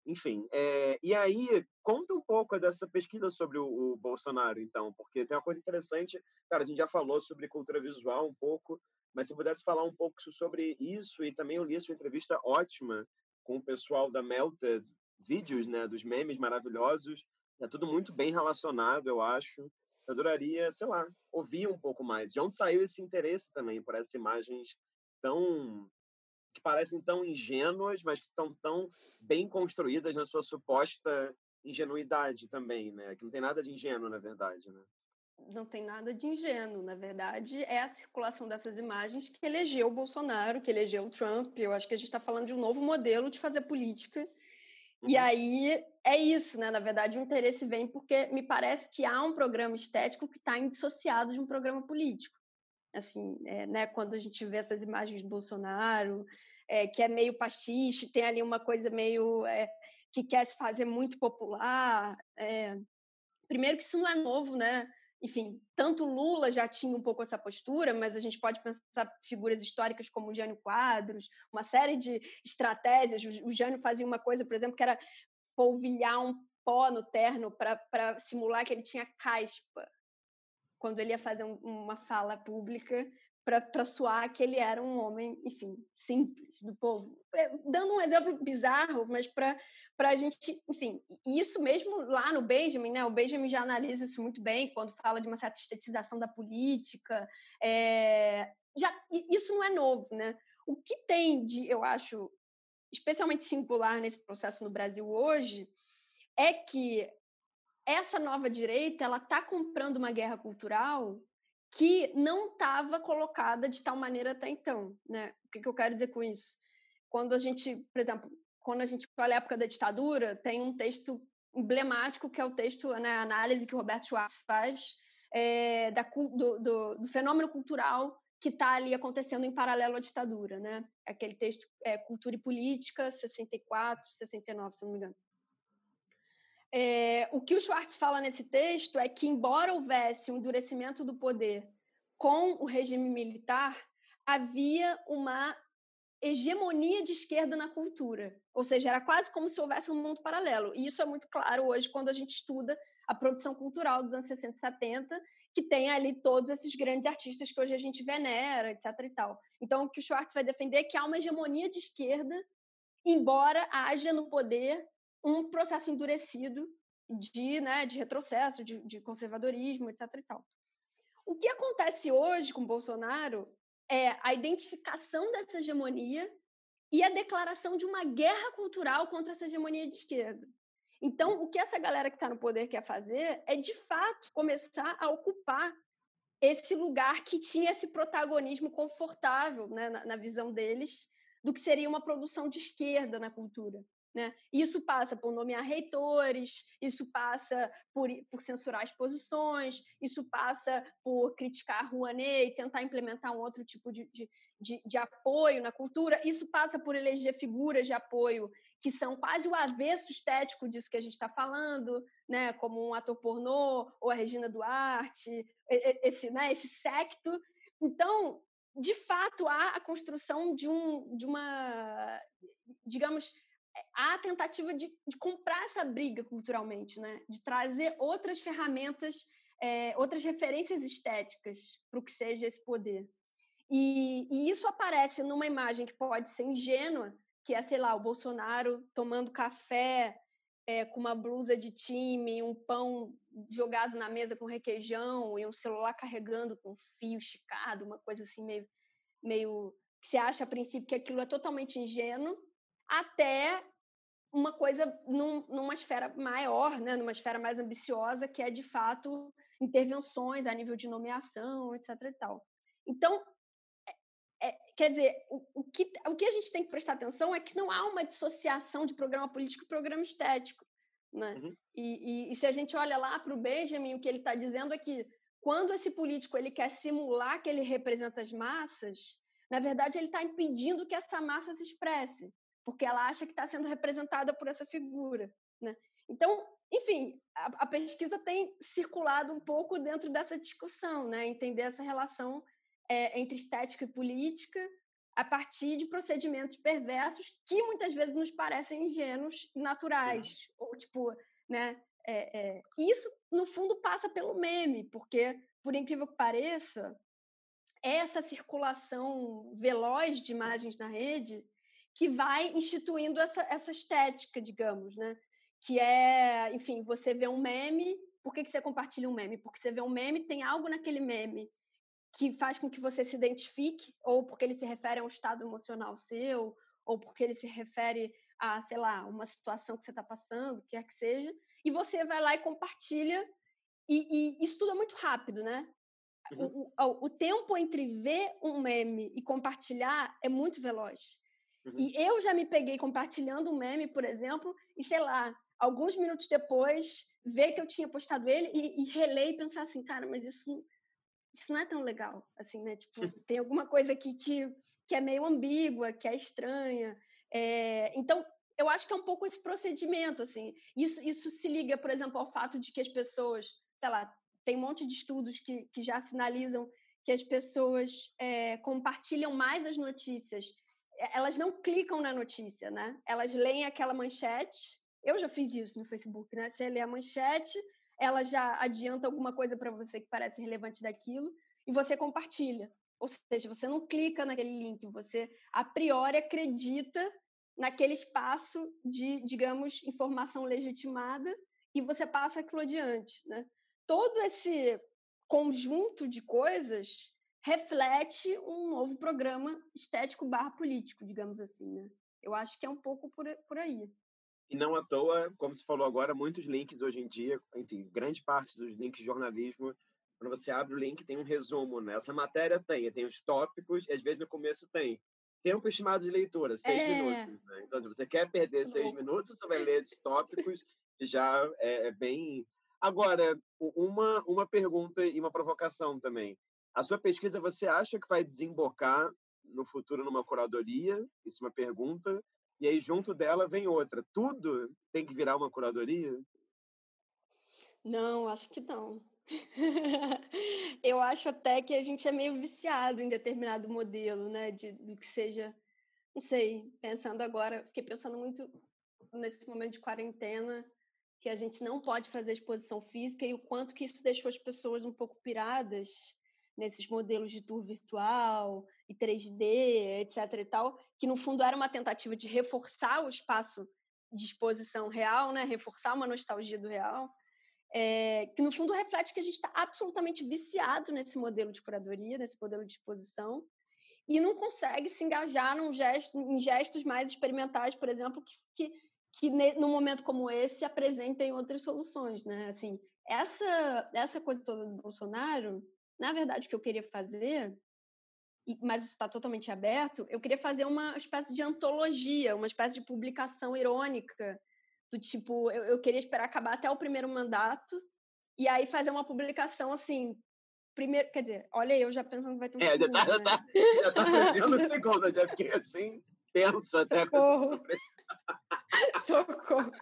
Enfim, é, e aí, conta um pouco dessa pesquisa sobre o, o, Bolsonaro, então, porque tem uma coisa interessante, cara, a gente já falou sobre cultura visual um pouco, mas se pudesse falar um pouco sobre isso, e também eu li a sua entrevista ótima com o pessoal da Melted Vídeos, né, dos memes maravilhosos, é tudo muito bem relacionado, eu acho. Eu adoraria, sei lá, ouvir um pouco mais. De onde saiu esse interesse também por essas imagens tão que parecem tão ingênuas, mas que estão tão bem construídas na sua suposta ingenuidade também, né? Que não tem nada de ingênuo, na verdade, né? Não tem nada de ingênuo, na verdade, é a circulação dessas imagens que elegeu o Bolsonaro, que elegeu o Trump. Eu acho que a gente está falando de um novo modelo de fazer política. Uhum. E aí é isso, né? Na verdade, o interesse vem porque me parece que há um programa estético que está indissociado de um programa político assim, é, né, quando a gente vê essas imagens do Bolsonaro, é, que é meio pastiche, tem ali uma coisa meio é, que quer se fazer muito popular. primeiro que isso não é novo, né? Enfim, tanto Lula já tinha um pouco essa postura, mas a gente pode pensar figuras históricas como o Jânio Quadros, uma série de estratégias. O Jânio fazia uma coisa, por exemplo, que era polvilhar um pó no terno para simular que ele tinha caspa quando ele ia fazer um, uma fala pública para soar que ele era um homem, enfim, simples do povo. É, dando um exemplo bizarro, mas para a gente, enfim, isso mesmo lá no Benjamin, né? O Benjamin já analisa isso muito bem quando fala de uma certa estetização da política. É, já, isso não é novo, né? O que tem de, eu acho, especialmente singular nesse processo no Brasil hoje, é que essa nova direita ela está comprando uma guerra cultural que não estava colocada de tal maneira até então, né? O que, que eu quero dizer com isso? Quando a gente, por exemplo, quando a gente olha a época da ditadura, tem um texto emblemático que é o texto, né, a análise que o Roberto Schwartz faz é, da, do, do, do, fenômeno cultural que está ali acontecendo em paralelo à ditadura, né? Aquele texto é, Cultura e Política, 64, 69, se não me engano. É, o que o Schwartz fala nesse texto é que, embora houvesse um endurecimento do poder com o regime militar, havia uma hegemonia de esquerda na cultura. Ou seja, era quase como se houvesse um mundo paralelo. E isso é muito claro hoje quando a gente estuda a produção cultural dos anos 60 e 70, que tem ali todos esses grandes artistas que hoje a gente venera, etc. e tal. Então, o que o Schwartz vai defender é que há uma hegemonia de esquerda, embora haja no poder um processo endurecido de, né, de retrocesso, de, de conservadorismo, etc. e tal. O que acontece hoje com Bolsonaro é a identificação dessa hegemonia e a declaração de uma guerra cultural contra essa hegemonia de esquerda. Então, o que essa galera que está no poder quer fazer é, de fato, começar a ocupar esse lugar que tinha esse protagonismo confortável né, na, na visão deles do que seria uma produção de esquerda na cultura. Né? Isso passa por nomear reitores, isso passa por, por censurar exposições, isso passa por criticar Rouanet e tentar implementar um outro tipo de, de, de, de apoio na cultura, isso passa por eleger figuras de apoio que são quase o avesso estético disso que a gente está falando, né? como um ator pornô ou a Regina Duarte, esse, né? esse secto. Então, de fato, há a construção de, um, de uma, digamos, há a tentativa de, de, comprar essa briga culturalmente, né? de trazer outras ferramentas, é, outras referências estéticas para o que seja esse poder. E, e, isso aparece numa imagem que pode ser ingênua, que é, sei lá, o Bolsonaro tomando café é, com uma blusa de time, um pão jogado na mesa com requeijão e um celular carregando com fio esticado, uma coisa assim meio, meio que se acha a princípio que aquilo é totalmente ingênuo, até uma coisa num, numa esfera maior, né, numa esfera mais ambiciosa, que é de fato intervenções a nível de nomeação, etc. E tal. Então, é, é, quer dizer, o, o, que, o que a gente tem que prestar atenção é que não há uma dissociação de programa político e programa estético. Né? Uhum. E, e, e, se a gente olha lá para o Benjamin, o que ele está dizendo é que quando esse político ele quer simular que ele representa as massas, na verdade ele está impedindo que essa massa se expresse porque ela acha que está sendo representada por essa figura. Né? Então, enfim, a, a, pesquisa tem circulado um pouco dentro dessa discussão, né? entender essa relação é, entre estética e política a partir de procedimentos perversos que muitas vezes nos parecem ingênuos e naturais. Sim. Ou, tipo, né? É, é, isso, no fundo, passa pelo meme, porque, por incrível que pareça, essa circulação veloz de imagens na rede que vai instituindo essa, essa estética, digamos, né? Que é, enfim, você vê um meme, por que, que você compartilha um meme? Porque você vê um meme, tem algo naquele meme que faz com que você se identifique, ou porque ele se refere a um estado emocional seu, ou porque ele se refere a, sei lá, uma situação que você está passando, quer que seja, e você vai lá e compartilha, e, e isso tudo é muito rápido, né? Uhum. O, o, o tempo entre ver um meme e compartilhar é muito veloz. Uhum. E eu já me peguei compartilhando um meme, por exemplo, e sei lá, alguns minutos depois, ver que eu tinha postado ele e, e reler e pensar assim, cara, mas isso, isso não é tão legal, assim, né? Tipo, tem alguma coisa aqui que, que é meio ambígua, que é estranha. É, então, eu acho que é um pouco esse procedimento, assim. Isso, isso se liga, por exemplo, ao fato de que as pessoas, sei lá, tem um monte de estudos que, que já sinalizam que as pessoas é, compartilham mais as notícias elas não clicam na notícia, né? Elas leem aquela manchete. Eu já fiz isso no Facebook, né? Você lê a manchete, ela já adianta alguma coisa para você que parece relevante daquilo e você compartilha. Ou seja, você não clica naquele link, você a priori acredita naquele espaço de, digamos, informação legitimada e você passa aquilo adiante, né? Todo esse conjunto de coisas reflete um novo programa estético barra político, digamos assim, né? Eu acho que é um pouco por, por aí. E não à toa, como você falou agora, muitos links hoje em dia, enfim, grande parte dos links de jornalismo, quando você abre o link, tem um resumo, né? Essa matéria tem, tem os tópicos, e às vezes no começo tem tempo estimado de leitura, seis é. minutos. Né? Então, se você quer perder seis minutos, você vai ler esses tópicos, já é, é bem. Agora, uma, uma pergunta e uma provocação também. A sua pesquisa, você acha que vai desembocar no futuro numa curadoria? Isso é uma pergunta. E aí, junto dela, vem outra. Tudo tem que virar uma curadoria? Não, acho que não. Eu acho até que a gente é meio viciado em determinado modelo, né? De, de que seja, não sei, pensando agora, fiquei pensando muito nesse momento de quarentena, que a gente não pode fazer exposição física e o quanto que isso deixou as pessoas um pouco piradas nesses modelos de tour virtual e 3D, etc e tal, que no fundo era uma tentativa de reforçar o espaço de exposição real, né? Reforçar uma nostalgia do real, é, que no fundo reflete que a gente está absolutamente viciado nesse modelo de curadoria, nesse modelo de exposição, e não consegue se engajar num gesto, em gestos mais experimentais, por exemplo, que, que, que num momento como esse apresentem outras soluções, né? Assim, essa essa coisa toda do Bolsonaro na verdade, o que eu queria fazer, mas isso está totalmente aberto, eu queria fazer uma espécie de antologia, uma espécie de publicação irônica, do tipo, eu, eu queria esperar acabar até o primeiro mandato, e aí fazer uma publicação assim, primeiro, quer dizer, olha eu já pensando que vai ter um É, segundo, já tá, né? já tá, já tá perdendo o segundo, já fiquei assim, tenso até. Socorro. Socorro.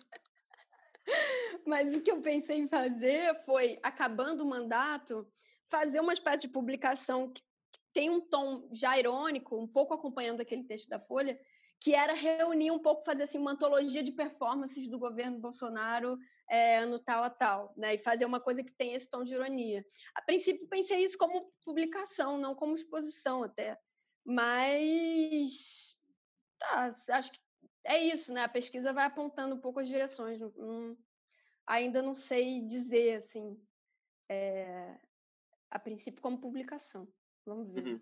Mas o que eu pensei em fazer foi, acabando o mandato, fazer uma espécie de publicação que tem um tom já irônico, um pouco acompanhando aquele texto da Folha, que era reunir um pouco, fazer assim, uma antologia de performances do governo Bolsonaro é, tal a tal, né? E fazer uma coisa que tem esse tom de ironia. A princípio, pensei isso como publicação, não como exposição até. Mas tá, acho que é isso, né? A pesquisa vai apontando um pouco as direções. Não, não, ainda não sei dizer assim. É, a princípio como publicação. Vamos ver. Uhum.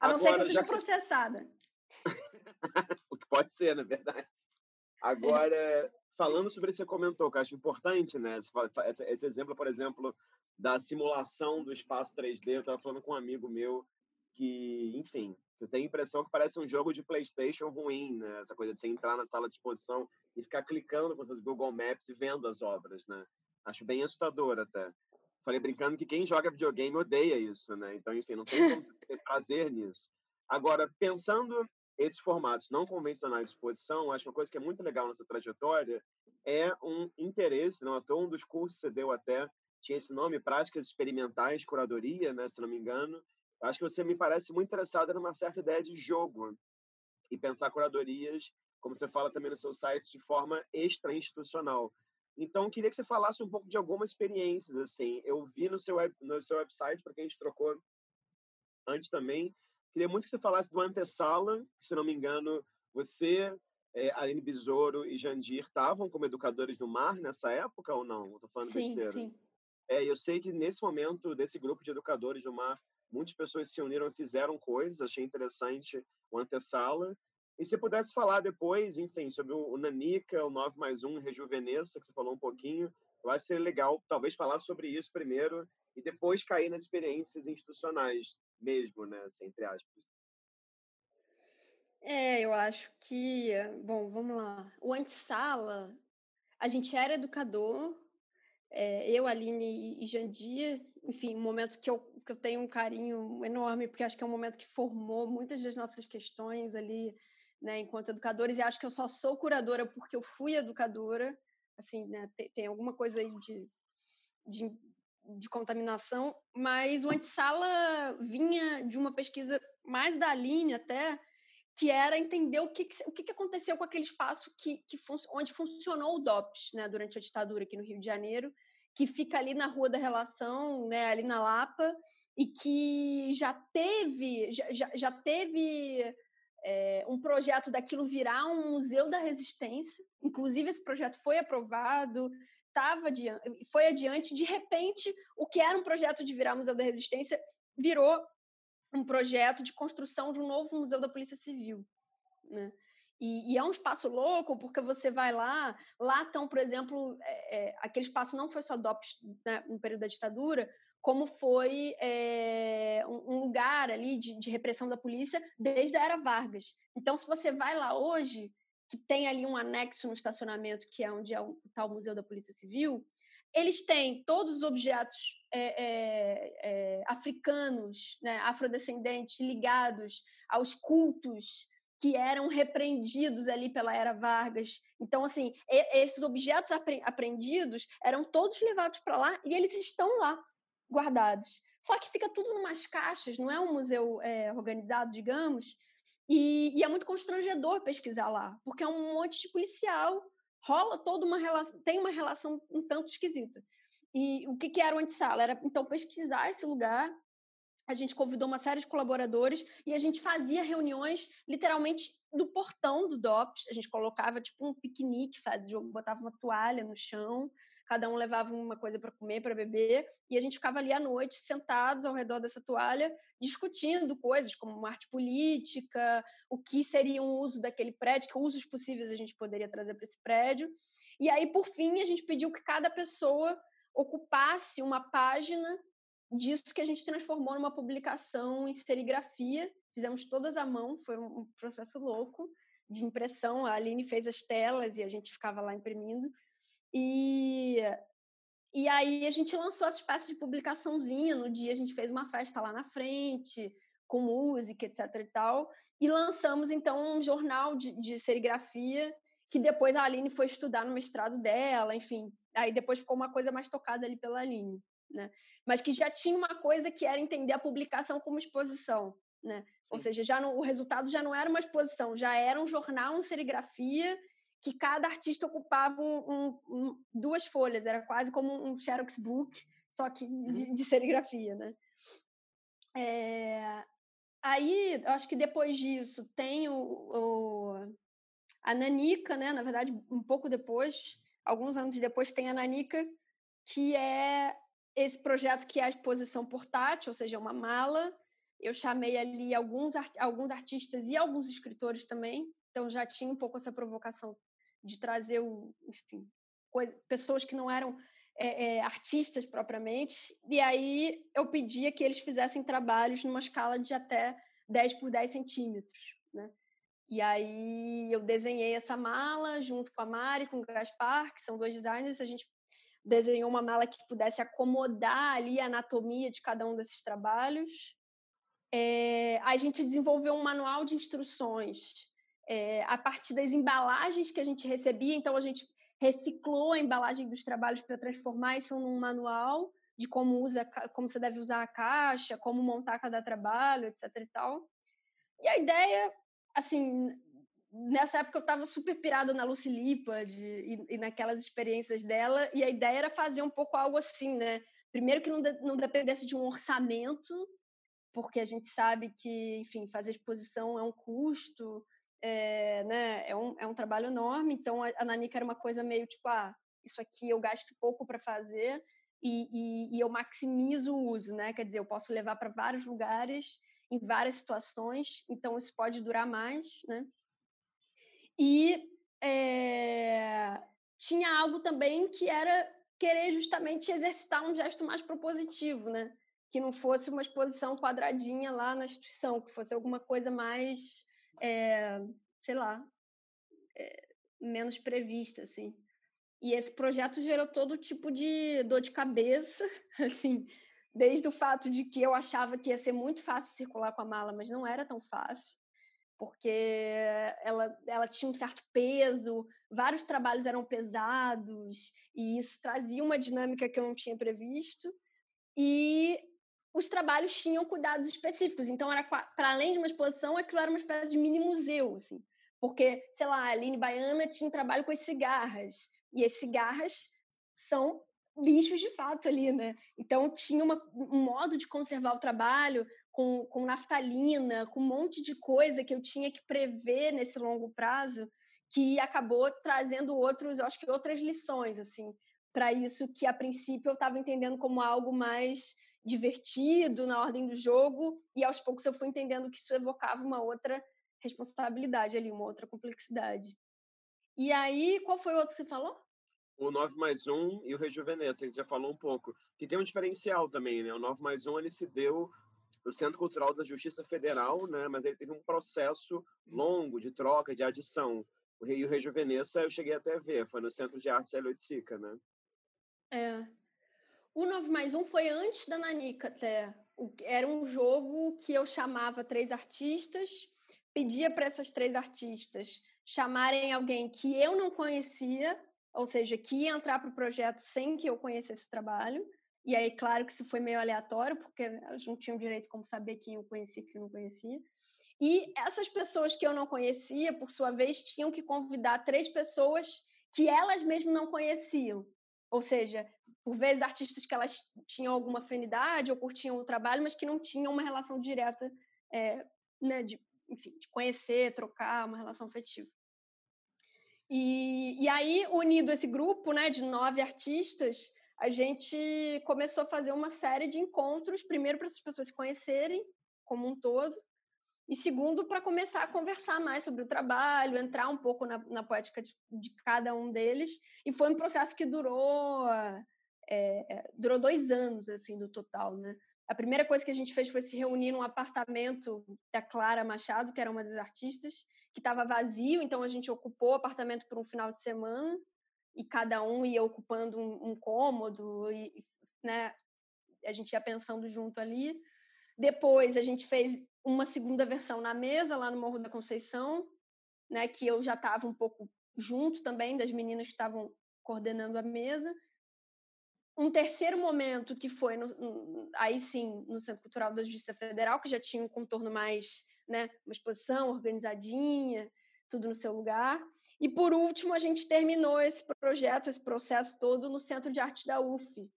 A não Agora, ser que eu seja processada. o que pode ser, na verdade. Agora, falando sobre isso que você comentou, que eu acho importante, né? Esse, esse exemplo, por exemplo, da simulação do espaço 3D, eu estava falando com um amigo meu que, enfim, eu tenho a impressão que parece um jogo de PlayStation ruim, né? Essa coisa de você entrar na sala de exposição e ficar clicando com os Google Maps e vendo as obras, né? Acho bem assustador até falei brincando que quem joga videogame odeia isso, né? Então, enfim, não tem como ter prazer nisso. Agora, pensando esses formatos não convencionais de exposição, acho uma coisa que é muito legal nessa trajetória é um interesse, não à toa um dos cursos que você deu até tinha esse nome, Práticas Experimentais, Curadoria, né, se não me engano. Acho que você me parece muito interessada numa certa ideia de jogo e pensar curadorias, como você fala também no seu site, de forma extra-institucional. Então, queria que você falasse um pouco de algumas experiências, assim. Eu vi no seu, web, no seu website, porque a gente trocou antes também. Queria muito que você falasse do Antessala, que, se não me engano, você, é, Aline Besouro e Jandir estavam como educadores do mar nessa época ou não? Estou falando sim, besteira. Sim. É, eu sei que nesse momento, desse grupo de educadores do mar, muitas pessoas se uniram e fizeram coisas. Achei interessante o Antessala. E se pudesse falar depois, enfim, sobre o Nanica, o 9 mais 1, Rejuvenesça, que você falou um pouquinho, eu acho que seria legal talvez falar sobre isso primeiro e depois cair nas experiências institucionais mesmo, né, assim, entre aspas. É, eu acho que, bom, vamos lá. O antessala, a gente era educador, é, eu, Aline e Jandir, enfim, um momento que eu, que eu tenho um carinho enorme, porque acho que é um momento que formou muitas das nossas questões ali, né, enquanto educadores, e acho que eu só sou curadora porque eu fui educadora, assim, né, tem, tem alguma coisa aí de, de, de, contaminação, mas o Antissala vinha de uma pesquisa mais da Aline até, que era entender o que, o que aconteceu com aquele espaço que, que fun onde funcionou o DOPS, né, durante a ditadura aqui no Rio de Janeiro, que fica ali na Rua da Relação, né, ali na Lapa, e que já teve, já, já, já teve é, um projeto daquilo virar um museu da resistência. Inclusive, esse projeto foi aprovado, tava adiante, foi adiante. De repente, o que era um projeto de virar museu da resistência virou um projeto de construção de um novo museu da Polícia Civil. Né? E, e, é um espaço louco, porque você vai lá, lá estão, por exemplo, é, é, aquele espaço não foi só DOPS né, no período da ditadura, como foi é, um, lugar ali de, de, repressão da polícia desde a era Vargas. Então, se você vai lá hoje, que tem ali um anexo no estacionamento, que é onde é o tal Museu da Polícia Civil, eles têm todos os objetos é, é, africanos, né, afrodescendentes, ligados aos cultos que eram repreendidos ali pela era Vargas. Então, assim, esses objetos apreendidos eram todos levados para lá e eles estão lá guardados. Só que fica tudo em umas caixas, não é um museu é, organizado, digamos, e, e, é muito constrangedor pesquisar lá, porque é um monte de policial, rola toda uma relação, tem uma relação um tanto esquisita. E o que, que era o antissala? Era, então, pesquisar esse lugar, a gente convidou uma série de colaboradores e a gente fazia reuniões literalmente do portão do DOPS. A gente colocava tipo um piquenique, fazia, botava uma toalha no chão, cada um levava uma coisa para comer, para beber, e a gente ficava ali à noite sentados ao redor dessa toalha, discutindo coisas como arte política, o que seria um uso daquele prédio, que usos possíveis a gente poderia trazer para esse prédio. E aí, por fim, a gente pediu que cada pessoa ocupasse uma página disso que a gente transformou numa publicação em serigrafia. Fizemos todas à mão, foi um processo louco de impressão. A Aline fez as telas e a gente ficava lá imprimindo. E, e aí a gente lançou essa espécie de publicaçãozinha. No dia a gente fez uma festa lá na frente, com música, etc e tal. E lançamos, então, um jornal de, de serigrafia que depois a Aline foi estudar no mestrado dela, enfim. Aí depois ficou uma coisa mais tocada ali pela Aline né? Mas que já tinha uma coisa que era entender a publicação como exposição, né? Ou seja, já não, o resultado já não era uma exposição, já era um jornal, uma serigrafia que cada artista ocupava um, um, um, duas folhas, era quase como um Xerox book, só que de, uhum. de serigrafia, né? É, aí, acho que depois disso tem o, o, a Nanica, né? Na verdade, um pouco depois, alguns anos depois, tem a Nanica, que é esse projeto que é a exposição portátil, ou seja, uma mala. Eu chamei ali alguns, art alguns artistas e alguns escritores também, então já tinha um pouco essa provocação de trazer, o, enfim, pessoas que não eram é, é, artistas propriamente. E aí eu pedia que eles fizessem trabalhos numa escala de até 10 por 10 centímetros, né? E aí eu desenhei essa mala junto com a Mari, com o Gaspar, que são dois designers, a gente desenhou uma mala que pudesse acomodar ali a anatomia de cada um desses trabalhos. É, a gente desenvolveu um manual de instruções é, a partir das embalagens que a gente recebia. Então, a gente reciclou a embalagem dos trabalhos para transformar isso num manual de como usa, como você deve usar a caixa, como montar cada trabalho, etc. E tal. E a ideia, assim, nessa época eu estava super pirada na Lucy Lippard e, e, naquelas experiências dela, e a ideia era fazer um pouco algo assim, né? Primeiro que não, de, não dependesse de um orçamento, porque a gente sabe que, enfim, fazer exposição é um custo, é, né? é, um, é um trabalho enorme, então a, a Nanica era uma coisa meio tipo, ah, isso aqui eu gasto pouco para fazer e, e, e eu maximizo o uso, né? Quer dizer, eu posso levar para vários lugares, em várias situações, então isso pode durar mais, né? E é, tinha algo também que era querer justamente exercitar um gesto mais propositivo, né? Que não fosse uma exposição quadradinha lá na instituição, que fosse alguma coisa mais, é, sei lá, é, menos prevista, assim. E esse projeto gerou todo tipo de dor de cabeça, assim, desde o fato de que eu achava que ia ser muito fácil circular com a mala, mas não era tão fácil porque ela, ela tinha um certo peso, vários trabalhos eram pesados, e isso trazia uma dinâmica que eu não tinha previsto. E os trabalhos tinham cuidados específicos, então era para além de uma exposição, aquilo era uma espécie de mini museu, assim. Porque, sei lá, a Aline Baiana tinha um trabalho com as cigarras, e as cigarras são bichos de fato ali, né? Então tinha uma, um modo de conservar o trabalho, com, com naftalina, com um monte de coisa que eu tinha que prever nesse longo prazo, que acabou trazendo outros, eu acho que outras lições, assim, para isso que a princípio eu estava entendendo como algo mais divertido na ordem do jogo e aos poucos eu fui entendendo que isso evocava uma outra responsabilidade ali, uma outra complexidade. E aí, qual foi o outro que você falou? O 9 mais 1 e o Rejuvenesce, a gente já falou um pouco. Que tem um diferencial também, né? O 9 mais 1, ele se deu no Centro Cultural da Justiça Federal, né? Mas ele teve um processo longo de troca, de adição. O Rio Rejuvenesça eu cheguei até a ver, foi no Centro de Arte Célio de Sica, né? É. O 9 mais 1 foi antes da Nanica até. Era um jogo que eu chamava três artistas, pedia para essas três artistas chamarem alguém que eu não conhecia, ou seja, que ia entrar para o projeto sem que eu conhecesse o trabalho. E aí, claro que isso foi meio aleatório, porque elas não tinham direito como saber quem eu conhecia e quem não conhecia. E essas pessoas que eu não conhecia, por sua vez, tinham que convidar três pessoas que elas mesmas não conheciam. Ou seja, por vezes artistas que elas tinham alguma afinidade ou curtiam o trabalho, mas que não tinham uma relação direta, é, né, de, enfim, de conhecer, trocar, uma relação afetiva. E, e aí, unido esse grupo né, de nove artistas, a gente começou a fazer uma série de encontros, primeiro para essas pessoas se conhecerem como um todo, e segundo, para começar a conversar mais sobre o trabalho, entrar um pouco na, na poética de, de, cada um deles. E foi um processo que durou, é, durou dois anos, assim, no total, né? A primeira coisa que a gente fez foi se reunir num apartamento da Clara Machado, que era uma das artistas, que estava vazio, então a gente ocupou o apartamento por um final de semana e cada um ia ocupando um, um cômodo e, né, a gente ia pensando junto ali. Depois a gente fez uma segunda versão na mesa lá no Morro da Conceição, né, que eu já estava um pouco junto também das meninas que estavam coordenando a mesa. Um terceiro momento que foi no, aí sim no Centro Cultural da Justiça Federal, que já tinha um contorno mais, né, uma exposição organizadinha, tudo no seu lugar. E por último, a gente terminou esse projeto, esse processo todo no Centro de Arte da UF,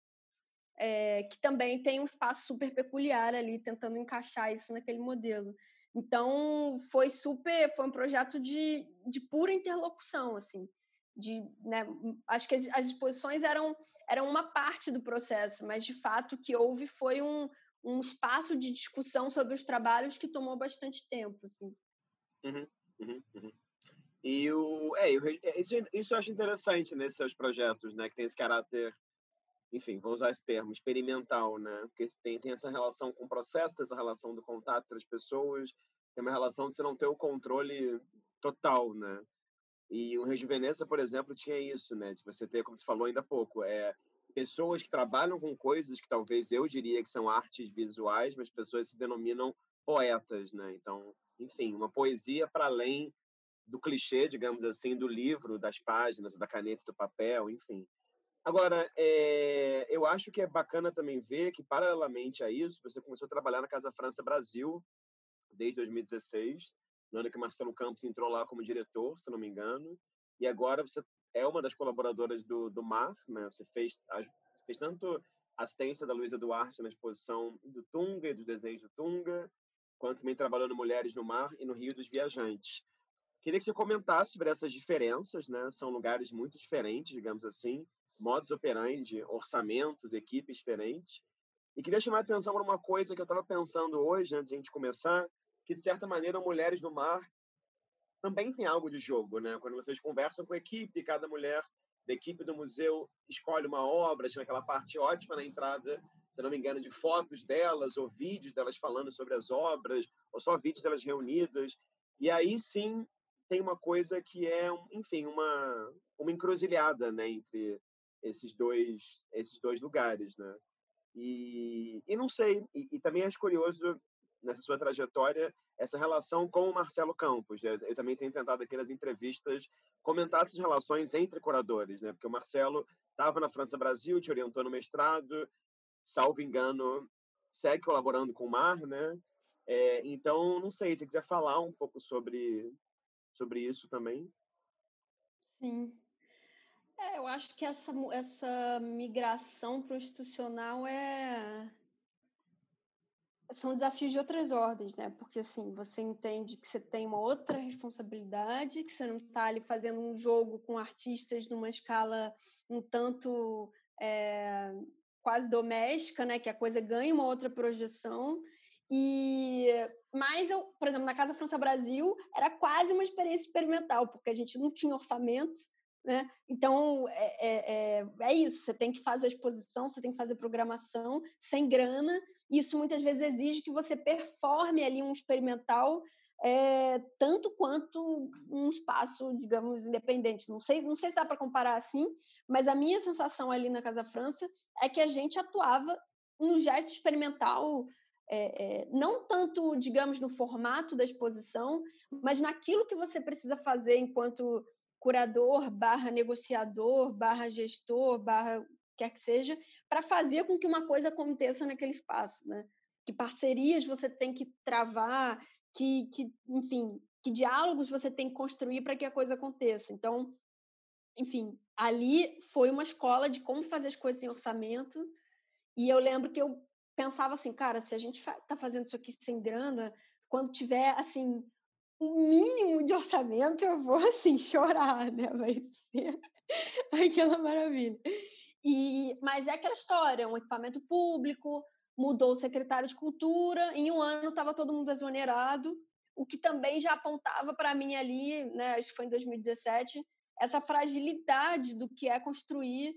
é, que também tem um espaço super peculiar ali, tentando encaixar isso naquele modelo. Então, foi super, foi um projeto de, de pura interlocução, assim, de, né, acho que as, as exposições eram, eram uma parte do processo, mas de fato o que houve foi um, um espaço de discussão sobre os trabalhos que tomou bastante tempo, assim. Uhum, uhum, uhum. E o, é, isso, isso eu acho interessante nesses seus projetos, né, que tem esse caráter enfim, vou usar esse termo, experimental, né? Porque tem, tem essa relação com o processo, essa relação do contato entre as pessoas, tem uma relação de você não ter o controle total, né? E o Rejuvenesça, por exemplo, tinha isso, né? De você ter, como você falou ainda há pouco, é, pessoas que trabalham com coisas que talvez eu diria que são artes visuais, mas pessoas se denominam poetas, né? Então, enfim, uma poesia para além do clichê, digamos assim, do livro, das páginas, da caneta, do papel, enfim. Agora, é, eu acho que é bacana também ver que, paralelamente a isso, você começou a trabalhar na Casa França Brasil desde 2016, no ano que Marcelo Campos entrou lá como diretor, se não me engano, e agora você é uma das colaboradoras do, do MAR, né? Você fez, fez tanto assistência da Luísa Duarte na exposição do Tunga e dos desenhos do Tunga, quanto também trabalhando Mulheres no Mar e no Rio dos Viajantes. Queria que você comentasse sobre essas diferenças, né? São lugares muito diferentes, digamos assim, modos operandi, orçamentos, equipes diferentes. E queria chamar a atenção para uma coisa que eu estava pensando hoje, antes de a gente começar, que, de certa maneira, Mulheres no Mar também tem algo de jogo, né? Quando vocês conversam com a equipe, cada mulher da equipe do museu escolhe uma obra, tinha aquela parte ótima na entrada, se não me engano, de fotos delas ou vídeos delas falando sobre as obras, ou só vídeos delas reunidas. E aí sim tem uma coisa que é, enfim, uma, uma encruzilhada né, entre esses dois esses dois lugares, né? E, e não sei, e, e, também acho curioso nessa sua trajetória essa relação com o Marcelo Campos. Né? Eu também tenho tentado aqui nas entrevistas comentar essas relações entre curadores, né? Porque o Marcelo estava na França Brasil, te orientou no mestrado, salvo engano, segue colaborando com o Mar, né? É, então, não sei, se quiser falar um pouco sobre, sobre isso também. Sim, é, eu acho que essa, essa migração para o institucional é são desafios de outras ordens, né? Porque assim, você entende que você tem uma outra responsabilidade, que você não está ali fazendo um jogo com artistas numa escala um tanto é, quase doméstica, né? Que a coisa ganha uma outra projeção. E mas eu, por exemplo, na Casa França Brasil era quase uma experiência experimental, porque a gente não tinha orçamento, né? Então é, é, é, é isso, você tem que fazer a exposição, você tem que fazer programação sem grana. Isso muitas vezes exige que você performe ali um experimental é, tanto quanto um espaço, digamos, independente. Não sei, não sei se dá para comparar assim, mas a minha sensação ali na Casa França é que a gente atuava no gesto experimental, é, é, não tanto, digamos, no formato da exposição, mas naquilo que você precisa fazer enquanto curador, barra negociador, barra gestor, barra quer que seja, para fazer com que uma coisa aconteça naquele espaço, né? Que parcerias você tem que travar, que, que enfim, que diálogos você tem que construir para que a coisa aconteça. Então, enfim, ali foi uma escola de como fazer as coisas em orçamento. E eu lembro que eu pensava assim, cara, se a gente está fazendo isso aqui sem grana, quando tiver assim o mínimo de orçamento, eu vou assim chorar, né? Vai ser aquela maravilha. E, mas é aquela história, um equipamento público, mudou o secretário de cultura, em um ano estava todo mundo exonerado, o que também já apontava para mim ali, né, acho que foi em 2017, essa fragilidade do que é construir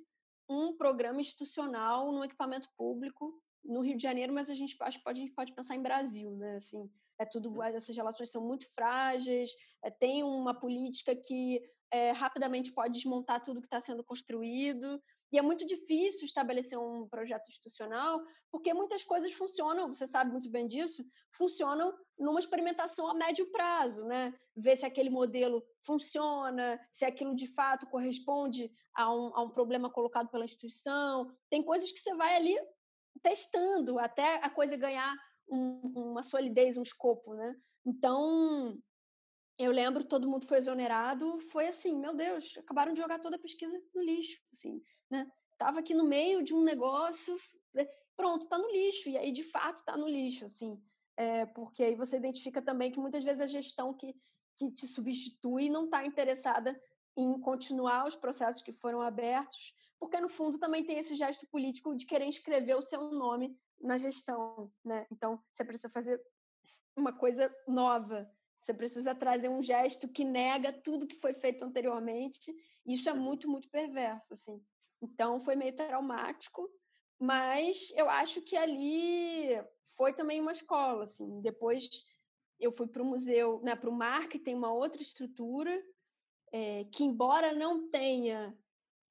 um programa institucional no equipamento público no Rio de Janeiro, mas a gente acho que pode, a gente pode pensar em Brasil, né? Assim, é tudo, uhum. essas relações são muito frágeis, é, tem uma política que é, rapidamente pode desmontar tudo que está sendo construído. E é muito difícil estabelecer um projeto institucional, porque muitas coisas funcionam, você sabe muito bem disso, funcionam numa experimentação a médio prazo, né? Ver se aquele modelo funciona, se aquilo de fato corresponde a um, a um problema colocado pela instituição. Tem coisas que você vai ali testando até a coisa ganhar um, uma solidez, um escopo, né? Então, eu lembro, todo mundo foi exonerado, foi assim, meu Deus, acabaram de jogar toda a pesquisa no lixo, assim, né? Tava aqui no meio de um negócio, né, pronto, tá no lixo, e aí de fato tá no lixo, assim, é, porque aí você identifica também que muitas vezes a gestão que, que te substitui não está interessada em continuar os processos que foram abertos, porque no fundo também tem esse gesto político de querer escrever o seu nome na gestão, né? Então você precisa fazer uma coisa nova, você precisa trazer um gesto que nega tudo que foi feito anteriormente. Isso é muito, muito perverso, assim. Então, foi meio traumático, mas eu acho que ali foi também uma escola, assim. Depois eu fui para o museu, né, para o MAR, que tem uma outra estrutura, é, que embora não tenha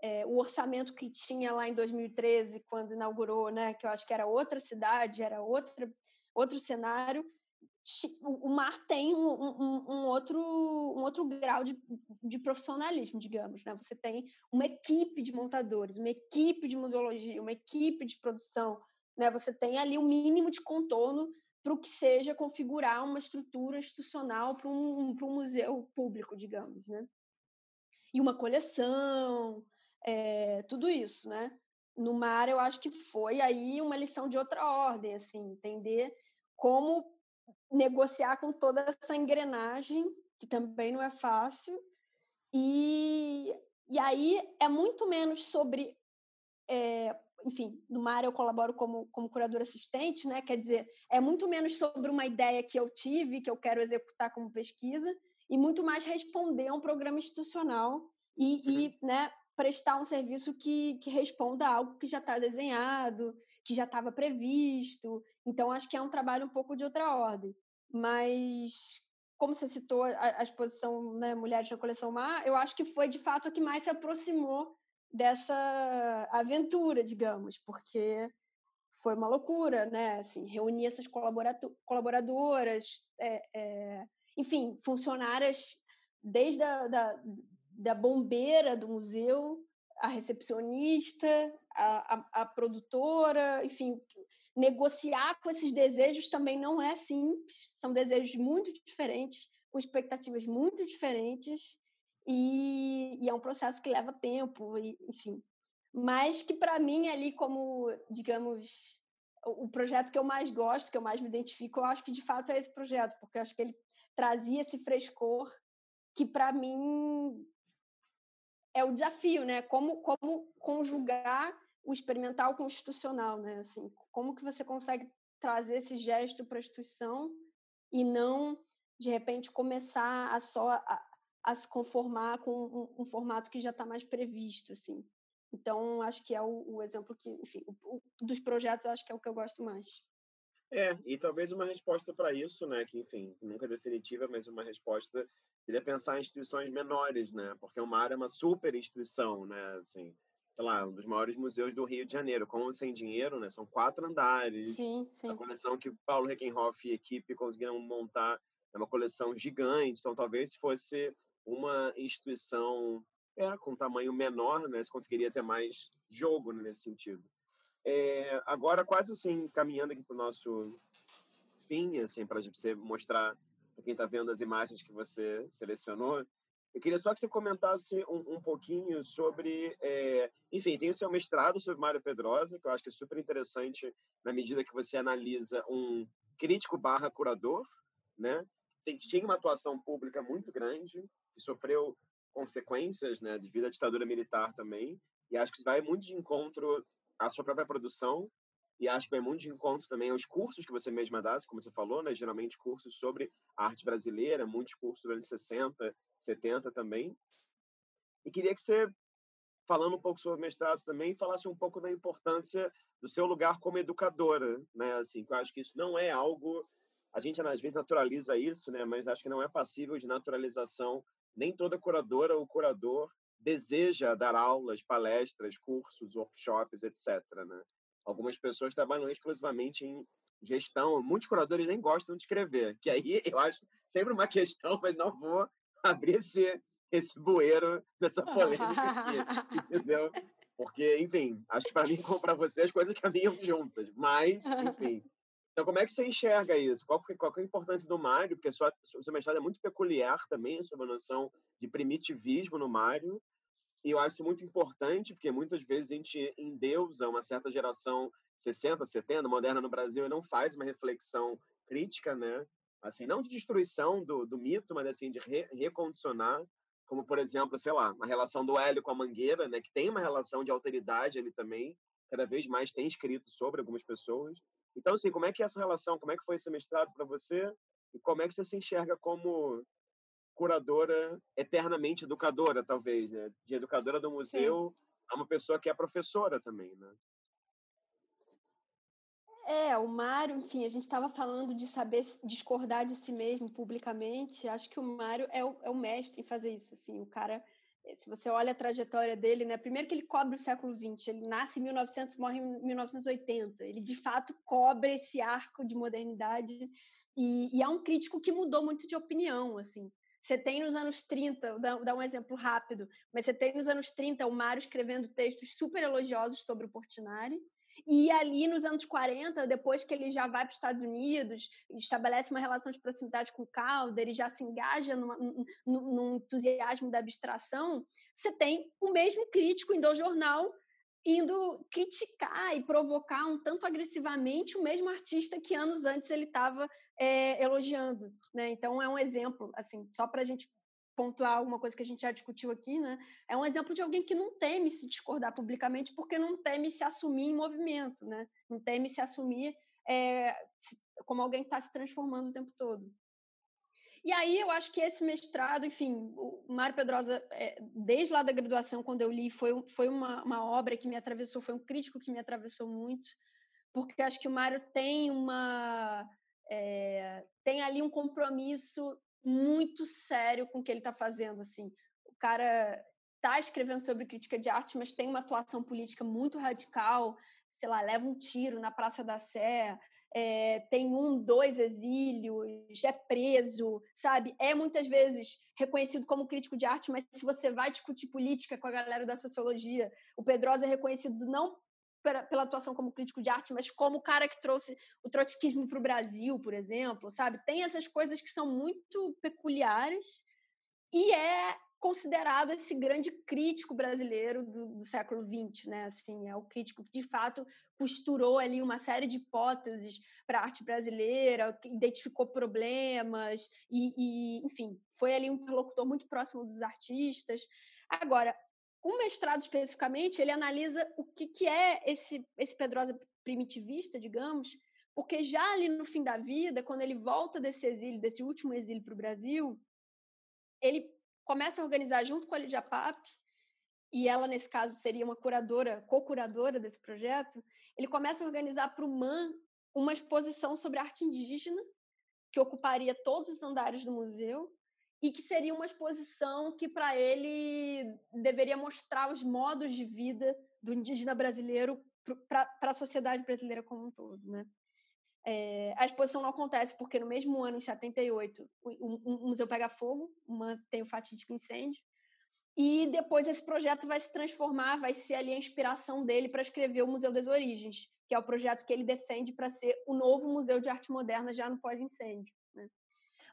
é, o orçamento que tinha lá em 2013, quando inaugurou, né, que eu acho que era outra cidade, era outra, outro cenário, o mar tem um, um, um, outro, um outro grau de, de profissionalismo, digamos. Né? Você tem uma equipe de montadores, uma equipe de museologia, uma equipe de produção. Né? Você tem ali o um mínimo de contorno para o que seja configurar uma estrutura institucional para um, um museu público, digamos. Né? E uma coleção, é, tudo isso. Né? No mar, eu acho que foi aí uma lição de outra ordem, assim, entender como negociar com toda essa engrenagem, que também não é fácil. E, e aí é muito menos sobre. É, enfim, no Mar eu colaboro como, como curador assistente, né? Quer dizer, é muito menos sobre uma ideia que eu tive, que eu quero executar como pesquisa, e muito mais responder a um programa institucional e, e né, prestar um serviço que, que responda a algo que já está desenhado, que já estava previsto. Então, acho que é um trabalho um pouco de outra ordem. Mas, como você citou a, a exposição né, Mulheres na Coleção Mar, eu acho que foi, de fato, a que mais se aproximou dessa aventura, digamos, porque foi uma loucura, né? Assim, reunir essas colaboradoras, é, é, enfim, funcionárias desde a da, da bombeira do museu, a recepcionista, a, a, a produtora, enfim, negociar com esses desejos também não é simples, são desejos muito diferentes, com expectativas muito diferentes, e, e é um processo que leva tempo, e, enfim. Mas que, para mim, ali, como, digamos, o projeto que eu mais gosto, que eu mais me identifico, eu acho que de fato é esse projeto, porque eu acho que ele trazia esse frescor que, para mim, é o desafio, né? Como, como conjugar o experimental com o institucional, né? Assim, como que você consegue trazer esse gesto para a instituição e não, de repente, começar a só a, a se conformar com um, um formato que já está mais previsto, assim. Então, acho que é o, o exemplo que, enfim, o, o, dos projetos, acho que é o que eu gosto mais. É, e talvez uma resposta para isso, né, que, enfim, nunca é definitiva, mas uma resposta seria pensar em instituições menores, né, porque o MAR é uma super instituição, né, assim, sei lá, um dos maiores museus do Rio de Janeiro, com ou sem dinheiro, né, são quatro andares, sim, sim. a coleção que Paulo Reckenhoff e equipe conseguiram montar. É uma coleção gigante, então talvez se fosse uma instituição é, com tamanho menor, né, você conseguiria ter mais jogo nesse sentido. É, agora, quase assim, caminhando aqui para o nosso fim, assim, para você mostrar para quem está vendo as imagens que você selecionou, eu queria só que você comentasse um, um pouquinho sobre, é, enfim, tem o seu mestrado sobre Mário Pedrosa, que eu acho que é super interessante na medida que você analisa um crítico barra curador, né? Tem, tinha uma atuação pública muito grande, que sofreu consequências, né, devido à ditadura militar também, e acho que isso vai muito de encontro a sua própria produção e acho que vai muito de encontro também aos cursos que você mesma dá, como você falou, né? Geralmente cursos sobre arte brasileira, muitos cursos durante 60, 70 também. E queria que você, falando um pouco sobre o mestrado também, falasse um pouco da importância do seu lugar como educadora, né? Assim, que eu acho que isso não é algo a gente às vezes naturaliza isso, né? Mas acho que não é passível de naturalização. Nem toda curadora ou curador deseja dar aulas, palestras, cursos, workshops, etc. Né? Algumas pessoas trabalham exclusivamente em gestão. Muitos curadores nem gostam de escrever, que aí eu acho sempre uma questão, mas não vou abrir esse, esse bueiro dessa polêmica aqui, entendeu? Porque, enfim, acho que para mim como para você as coisas caminham juntas. Mas, enfim. Então, como é que você enxerga isso? Qual, qual é a importância do Mário? Porque sua, sua mestrado é muito peculiar também, sobre a noção de primitivismo no Mário. E eu acho isso muito importante, porque muitas vezes a gente endeusa uma certa geração 60, 70, moderna no Brasil, e não faz uma reflexão crítica, né? Assim, não de destruição do, do mito, mas assim, de re, recondicionar, como, por exemplo, sei lá, a relação do Hélio com a Mangueira, né? Que tem uma relação de alteridade ali também, cada vez mais tem escrito sobre algumas pessoas. Então, assim, como é que é essa relação, como é que foi esse mestrado para você? E como é que você se enxerga como curadora eternamente educadora, talvez, né? De educadora do museu Sim. a uma pessoa que é professora também, né? É, o Mário, enfim, a gente estava falando de saber discordar de si mesmo publicamente. Acho que o Mário é o, é o mestre em fazer isso. Assim, o cara, eh, se você olha a trajetória dele, né? Primeiro que ele cobre o século XX. Ele nasce em 1900, morre em 1980. Ele de fato cobre esse arco de modernidade e, e é um crítico que mudou muito de opinião, assim. Você tem nos anos 30, vou dar um exemplo rápido, mas você tem nos anos 30 o Mário escrevendo textos super elogiosos sobre o Portinari, e ali nos anos 40, depois que ele já vai para os Estados Unidos, estabelece uma relação de proximidade com o Calder, ele já se engaja numa, num, num, entusiasmo da abstração, você tem o mesmo crítico do jornal indo criticar e provocar um tanto agressivamente o mesmo artista que anos antes ele estava é, elogiando, né? Então é um exemplo, assim, só para a gente pontuar alguma coisa que a gente já discutiu aqui, né? É um exemplo de alguém que não teme se discordar publicamente porque não teme se assumir em movimento, né? Não teme se assumir é, como alguém que está se transformando o tempo todo. E aí eu acho que esse mestrado, enfim, o Mário Pedrosa, é, desde lá da graduação, quando eu li, foi, foi uma, uma obra que me atravessou, foi um crítico que me atravessou muito, porque acho que o Mário tem uma é, tem ali um compromisso muito sério com o que ele está fazendo, assim. O cara está escrevendo sobre crítica de arte, mas tem uma atuação política muito radical, sei lá, leva um tiro na Praça da Sé, é, tem um, dois exílios, é preso, sabe? É muitas vezes reconhecido como crítico de arte, mas se você vai discutir política com a galera da sociologia, o Pedrosa é reconhecido não pela, atuação como crítico de arte, mas como o cara que trouxe o trotskismo para o Brasil, por exemplo, sabe? Tem essas coisas que são muito peculiares e é considerado esse grande crítico brasileiro do, do, século XX, né? Assim, é o crítico que de fato costurou ali uma série de hipóteses para a arte brasileira, identificou problemas e, e, enfim, foi ali um interlocutor muito próximo dos artistas. Agora, o mestrado especificamente ele analisa o que, que é esse esse Pedrosa primitivista, digamos, porque já ali no fim da vida, quando ele volta desse exílio, desse último exílio para o Brasil, ele começa a organizar junto com a Lidia Pape, e ela, nesse caso, seria uma curadora, co-curadora desse projeto, ele começa a organizar para o MAN uma exposição sobre arte indígena, que ocuparia todos os andares do museu, e que seria uma exposição que, para ele, deveria mostrar os modos de vida do indígena brasileiro para a sociedade brasileira como um todo. Né? É, a exposição não acontece porque no mesmo ano, em 78, o, o, museu pega fogo, uma, tem o fatídico incêndio, e depois esse projeto vai se transformar, vai ser ali a inspiração dele para escrever o Museu das Origens, que é o projeto que ele defende para ser o novo Museu de Arte Moderna já no pós-incêndio. Né?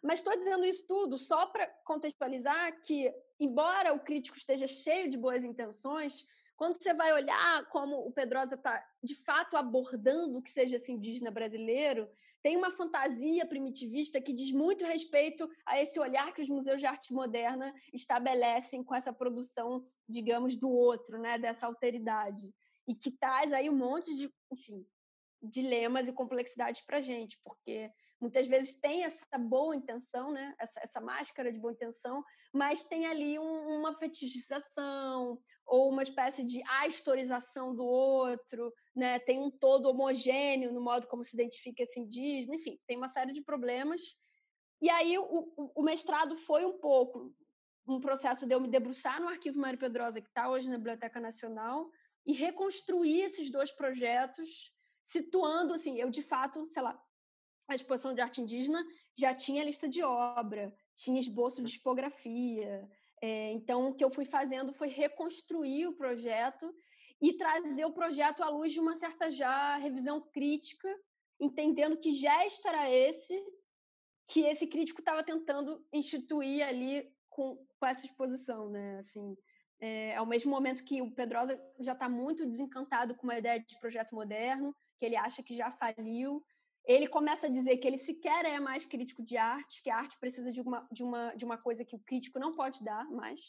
Mas estou dizendo isso tudo só para contextualizar que, embora o crítico esteja cheio de boas intenções, quando você vai olhar como o Pedrosa está, de fato, abordando o que seja esse indígena brasileiro, tem uma fantasia primitivista que diz muito respeito a esse olhar que os museus de arte moderna estabelecem com essa produção, digamos, do outro, né, dessa alteridade, e que traz aí um monte de, enfim, dilemas e complexidades para a gente, porque muitas vezes tem essa boa intenção, né? essa, essa máscara de boa intenção, mas tem ali um, uma fetichização ou uma espécie de historização do outro, né? tem um todo homogêneo no modo como se identifica esse indígena, enfim, tem uma série de problemas. E aí o, o, o mestrado foi um pouco um processo de eu me debruçar no Arquivo Mário Pedrosa, que está hoje na Biblioteca Nacional, e reconstruir esses dois projetos, situando, assim, eu de fato, sei lá, a exposição de arte indígena já tinha lista de obra, tinha esboço de tipografia. É, então, o que eu fui fazendo foi reconstruir o projeto e trazer o projeto à luz de uma certa já revisão crítica, entendendo que gesto era esse que esse crítico estava tentando instituir ali com, com, essa exposição, né? Assim, é, ao mesmo momento que o Pedrosa já está muito desencantado com uma ideia de projeto moderno, que ele acha que já faliu, ele começa a dizer que ele sequer é mais crítico de arte, que a arte precisa de uma, de uma, de uma coisa que o crítico não pode dar mais.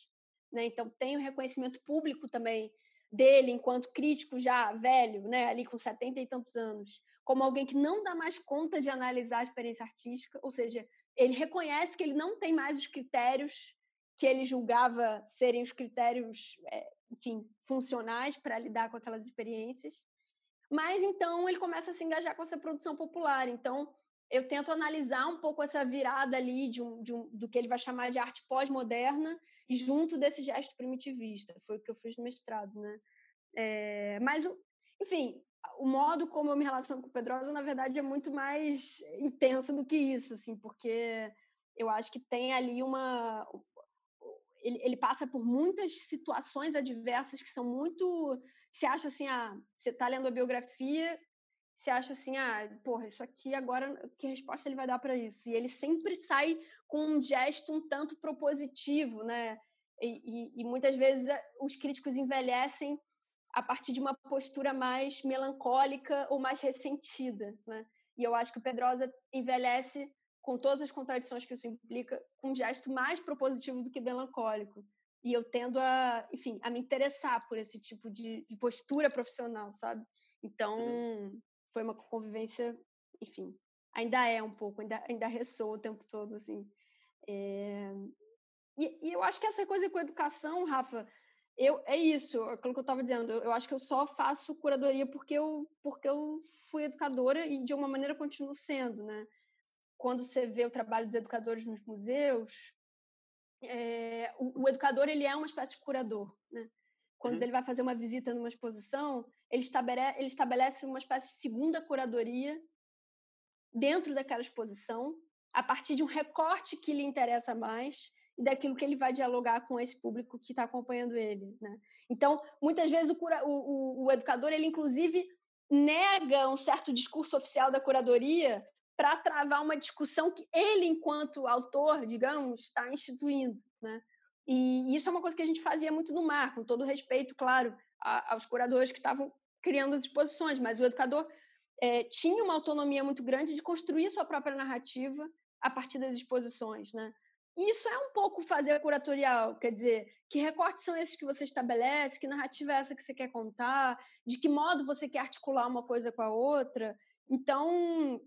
Né? Então, tem o reconhecimento público também dele, enquanto crítico já velho, né? ali com 70 e tantos anos, como alguém que não dá mais conta de analisar a experiência artística, ou seja, ele reconhece que ele não tem mais os critérios que ele julgava serem os critérios, é, enfim, funcionais para lidar com aquelas experiências. Mas então ele começa a se engajar com essa produção popular. Então eu tento analisar um pouco essa virada ali de um, de um, do que ele vai chamar de arte pós-moderna junto desse gesto primitivista. Foi o que eu fiz no mestrado, né? É, mas, enfim, o modo como eu me relaciono com o Pedrosa, na verdade, é muito mais intenso do que isso, assim, porque eu acho que tem ali uma ele, ele, passa por muitas situações adversas que são muito. Você acha assim, ah, você está lendo a biografia, você acha assim, ah, porra, isso aqui agora, que resposta ele vai dar para isso? E ele sempre sai com um gesto um tanto propositivo, né? E, e, e muitas vezes eh, os críticos envelhecem a partir de uma postura mais melancólica ou mais ressentida, né? E eu acho que o Pedrosa envelhece com todas as contradições que isso implica, um gesto mais propositivo do que melancólico. E eu tendo a, enfim, a me interessar por esse tipo de, de postura profissional, sabe? Então, uhum. foi uma convivência, enfim, ainda é um pouco, ainda, ainda ressoa o tempo todo, assim. É... E, e, eu acho que essa coisa com a educação, Rafa, eu, é isso, aquilo que eu estava dizendo, eu, eu, acho que eu só faço curadoria porque eu, porque eu fui educadora e, de uma maneira, continuo sendo, né? Quando você vê o trabalho dos educadores nos museus, é, o, o, educador ele é uma espécie de curador. Né? Quando uhum. ele vai fazer uma visita numa exposição, ele estabelece, ele estabelece uma espécie de segunda curadoria dentro daquela exposição, a partir de um recorte que lhe interessa mais e daquilo que ele vai dialogar com esse público que está acompanhando ele. Né? Então, muitas vezes o, cura, o, o, o educador, ele inclusive nega um certo discurso oficial da curadoria para travar uma discussão que ele, enquanto autor, digamos, está instituindo. Né? E isso é uma coisa que a gente fazia muito no mar, com todo respeito, claro, aos curadores que estavam criando as exposições, mas o educador é, tinha uma autonomia muito grande de construir sua própria narrativa a partir das exposições. Né? Isso é um pouco fazer curatorial, quer dizer, que recortes são esses que você estabelece, que narrativa é essa que você quer contar, de que modo você quer articular uma coisa com a outra, Então,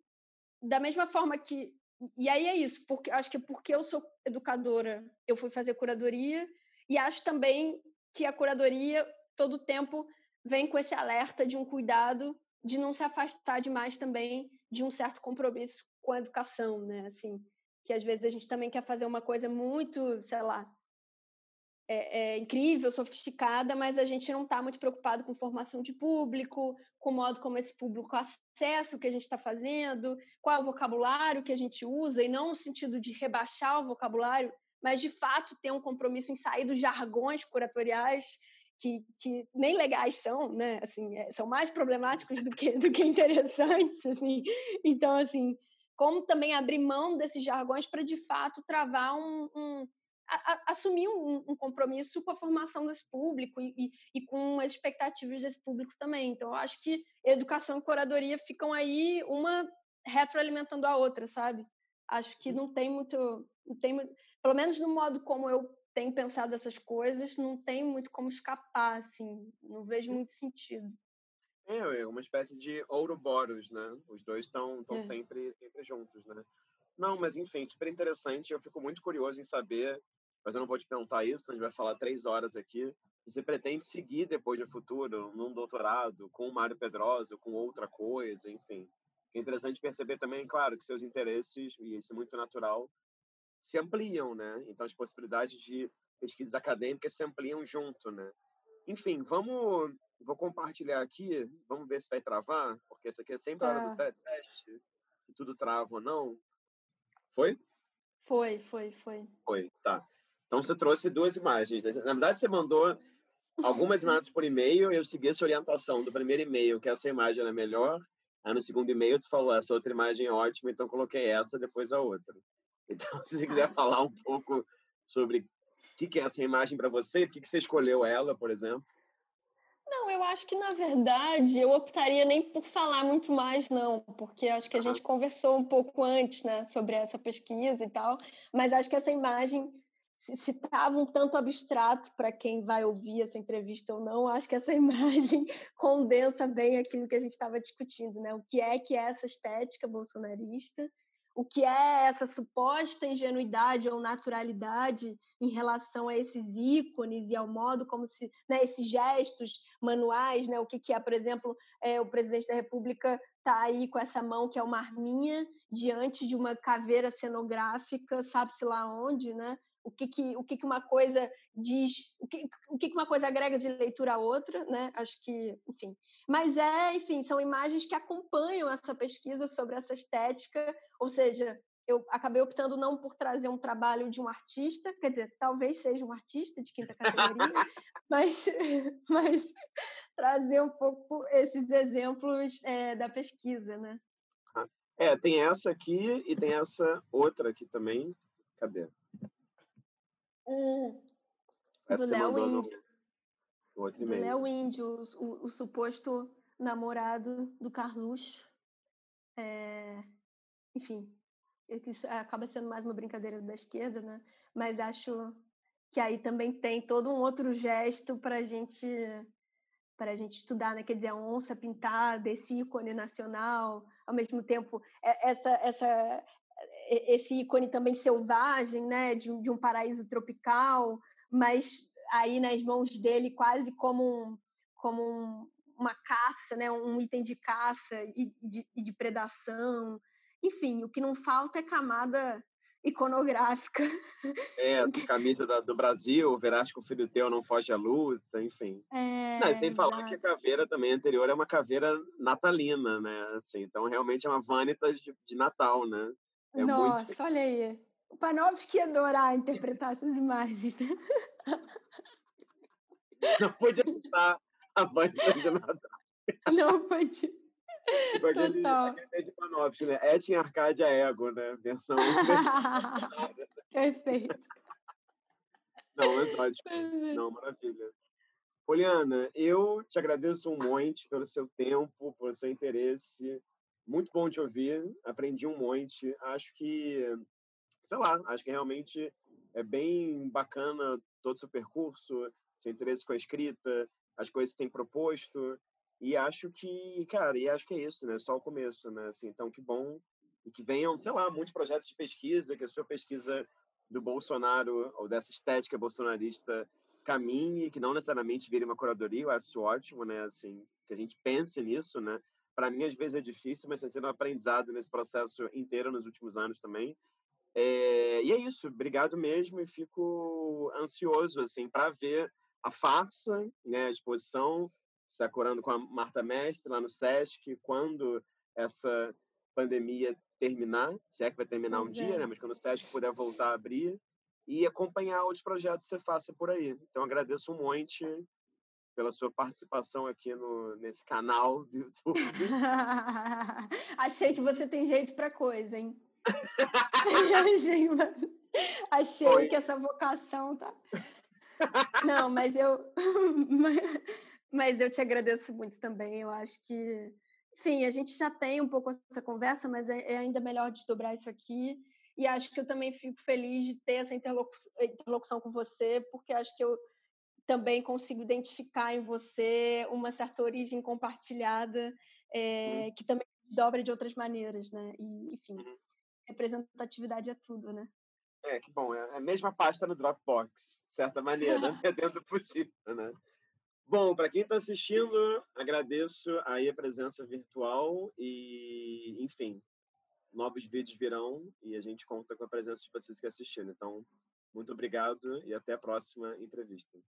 da mesma forma que e aí é isso, porque acho que porque eu sou educadora, eu fui fazer curadoria e acho também que a curadoria todo tempo vem com esse alerta de um cuidado de não se afastar demais também de um certo compromisso com a educação, né? Assim, que às vezes a gente também quer fazer uma coisa muito, sei lá, é, é incrível, sofisticada, mas a gente não está muito preocupado com formação de público, com o modo como esse público acessa o que a gente está fazendo, qual é o vocabulário que a gente usa, e não no sentido de rebaixar o vocabulário, mas de fato ter um compromisso em sair dos jargões curatoriais que, que nem legais são, né? Assim, é, são mais problemáticos do que, do que interessantes, assim. Então, assim, como também abrir mão desses jargões para de fato travar um, um a, a, assumir um, um, compromisso com a formação desse público e, e, e, com as expectativas desse público também. Então, eu acho que educação e curadoria ficam aí uma retroalimentando a outra, sabe? Acho que não tem muito, não tem, pelo menos no modo como eu tenho pensado essas coisas, não tem muito como escapar, assim, não vejo muito sentido. É, é uma espécie de Ouroboros, né? Os dois estão é. sempre, sempre juntos, né? Não, mas enfim, super interessante. Eu fico muito curioso em saber, mas eu não vou te perguntar isso, então a gente vai falar três horas aqui. Você pretende seguir depois de futuro, num doutorado, com o Mário Pedrosa, com outra coisa, enfim. É interessante perceber também, claro, que seus interesses, e isso é muito natural, se ampliam, né? Então as possibilidades de pesquisas acadêmicas se ampliam junto, né? Enfim, vamos, vou compartilhar aqui, vamos ver se vai travar, porque essa aqui é sempre a hora do tá. teste, se tudo trava ou não. Foi? Foi, foi, foi. Foi, tá. Então você trouxe duas imagens. Né? Na verdade, você mandou algumas imagens por e-mail e eu segui essa orientação do primeiro e-mail, que essa imagem é melhor. Aí no segundo e-mail você falou, essa outra imagem é ótima, então coloquei essa, depois a outra. Então, se você quiser falar um pouco sobre o que é essa imagem para você, por que você escolheu ela, por exemplo? Não, eu acho que, na verdade, eu optaria nem por falar muito mais, não, porque acho que a gente conversou um pouco antes, né, sobre essa pesquisa e tal, mas acho que essa imagem, se estava um tanto abstrato para quem vai ouvir essa entrevista ou não, acho que essa imagem condensa bem aquilo que a gente estava discutindo, né, o que é que é essa estética bolsonarista, o que é essa suposta ingenuidade ou naturalidade em relação a esses ícones e ao modo como se, né, esses gestos manuais, né, o que, que é, por exemplo, é, o presidente da República está aí com essa mão que é uma arminha diante de uma caveira cenográfica, sabe-se lá onde, né? O que, que, o que, que uma coisa diz, o que, o que, que uma coisa agrega de leitura a outra, né? Acho que, enfim. Mas é, enfim, são imagens que acompanham essa pesquisa sobre essa estética, ou seja, eu acabei optando não por trazer um trabalho de um artista, quer dizer, talvez seja um artista de quinta categoria, mas, mas trazer um pouco esses exemplos é, da pesquisa, né? É, tem essa aqui e tem essa outra aqui também. Cadê? Do Léo Índio. No, do Léo Índio, o, o, suposto namorado do Carluxo. É, enfim, isso acaba sendo mais uma brincadeira da esquerda, né? Mas acho que aí também tem todo um outro gesto para gente para a gente estudar, né? Quer dizer, a onça pintada, esse ícone nacional, ao mesmo tempo é, essa essa esse ícone também selvagem, né? De, de um paraíso tropical, mas aí nas mãos dele quase como um, como um, uma caça, né? Um item de caça e de, e de predação enfim, o que não falta é camada iconográfica. É, essa camisa da, do Brasil, verás que o filho teu não foge à luta, enfim. É, não, sem falar exato. que a caveira também anterior é uma caveira natalina, né? Assim, então realmente é uma vanita de, de Natal, né? É Nossa, muito... olha aí. O Panofsky ia adorar interpretar essas imagens. Não podia estar a vanita de Natal. Não podia. Tipo aquele, Total. aquele de Panopes, né? Etin Arcadia Ego, né? Versão. Perfeito. Não, mas ótimo. Não, maravilha. Poliana, eu te agradeço um monte pelo seu tempo, pelo seu interesse. Muito bom te ouvir, aprendi um monte. Acho que, sei lá, acho que realmente é bem bacana todo o seu percurso, seu interesse com a escrita, as coisas que tem proposto. E acho que, cara, e acho que é isso, né? Só o começo, né? Assim, então, que bom e que venham, sei lá, muitos projetos de pesquisa, que a sua pesquisa do Bolsonaro ou dessa estética bolsonarista caminhe, que não necessariamente vire uma curadoria, eu acho ótimo, né? Assim, que a gente pense nisso, né? Para mim, às vezes é difícil, mas está sendo um aprendizado nesse processo inteiro nos últimos anos também. É, e é isso, obrigado mesmo e fico ansioso, assim, para ver a farsa, né? A exposição, está curando com a Marta Mestre lá no Sesc, quando essa pandemia terminar, se é que vai terminar pois um é. dia, né? Mas quando o Sesc puder voltar a abrir e acompanhar outros projetos que você faça por aí. Então agradeço um monte pela sua participação aqui no, nesse canal do YouTube. Achei que você tem jeito para coisa, hein? achei, achei que essa vocação tá. Não, mas eu, mas eu te agradeço muito também. Eu acho que enfim, a gente já tem um pouco essa conversa, mas é, é ainda melhor desdobrar isso aqui. E acho que eu também fico feliz de ter essa interlocução com você, porque acho que eu também consigo identificar em você uma certa origem compartilhada, é, que também dobra de outras maneiras, né? E, enfim, uhum. representatividade é tudo, né? É, que bom. É a mesma pasta no Dropbox, de certa maneira, né? dentro do possível, né? Bom, para quem está assistindo, agradeço aí a presença virtual e, enfim, novos vídeos virão e a gente conta com a presença de vocês que assistiram. Então, muito obrigado e até a próxima entrevista.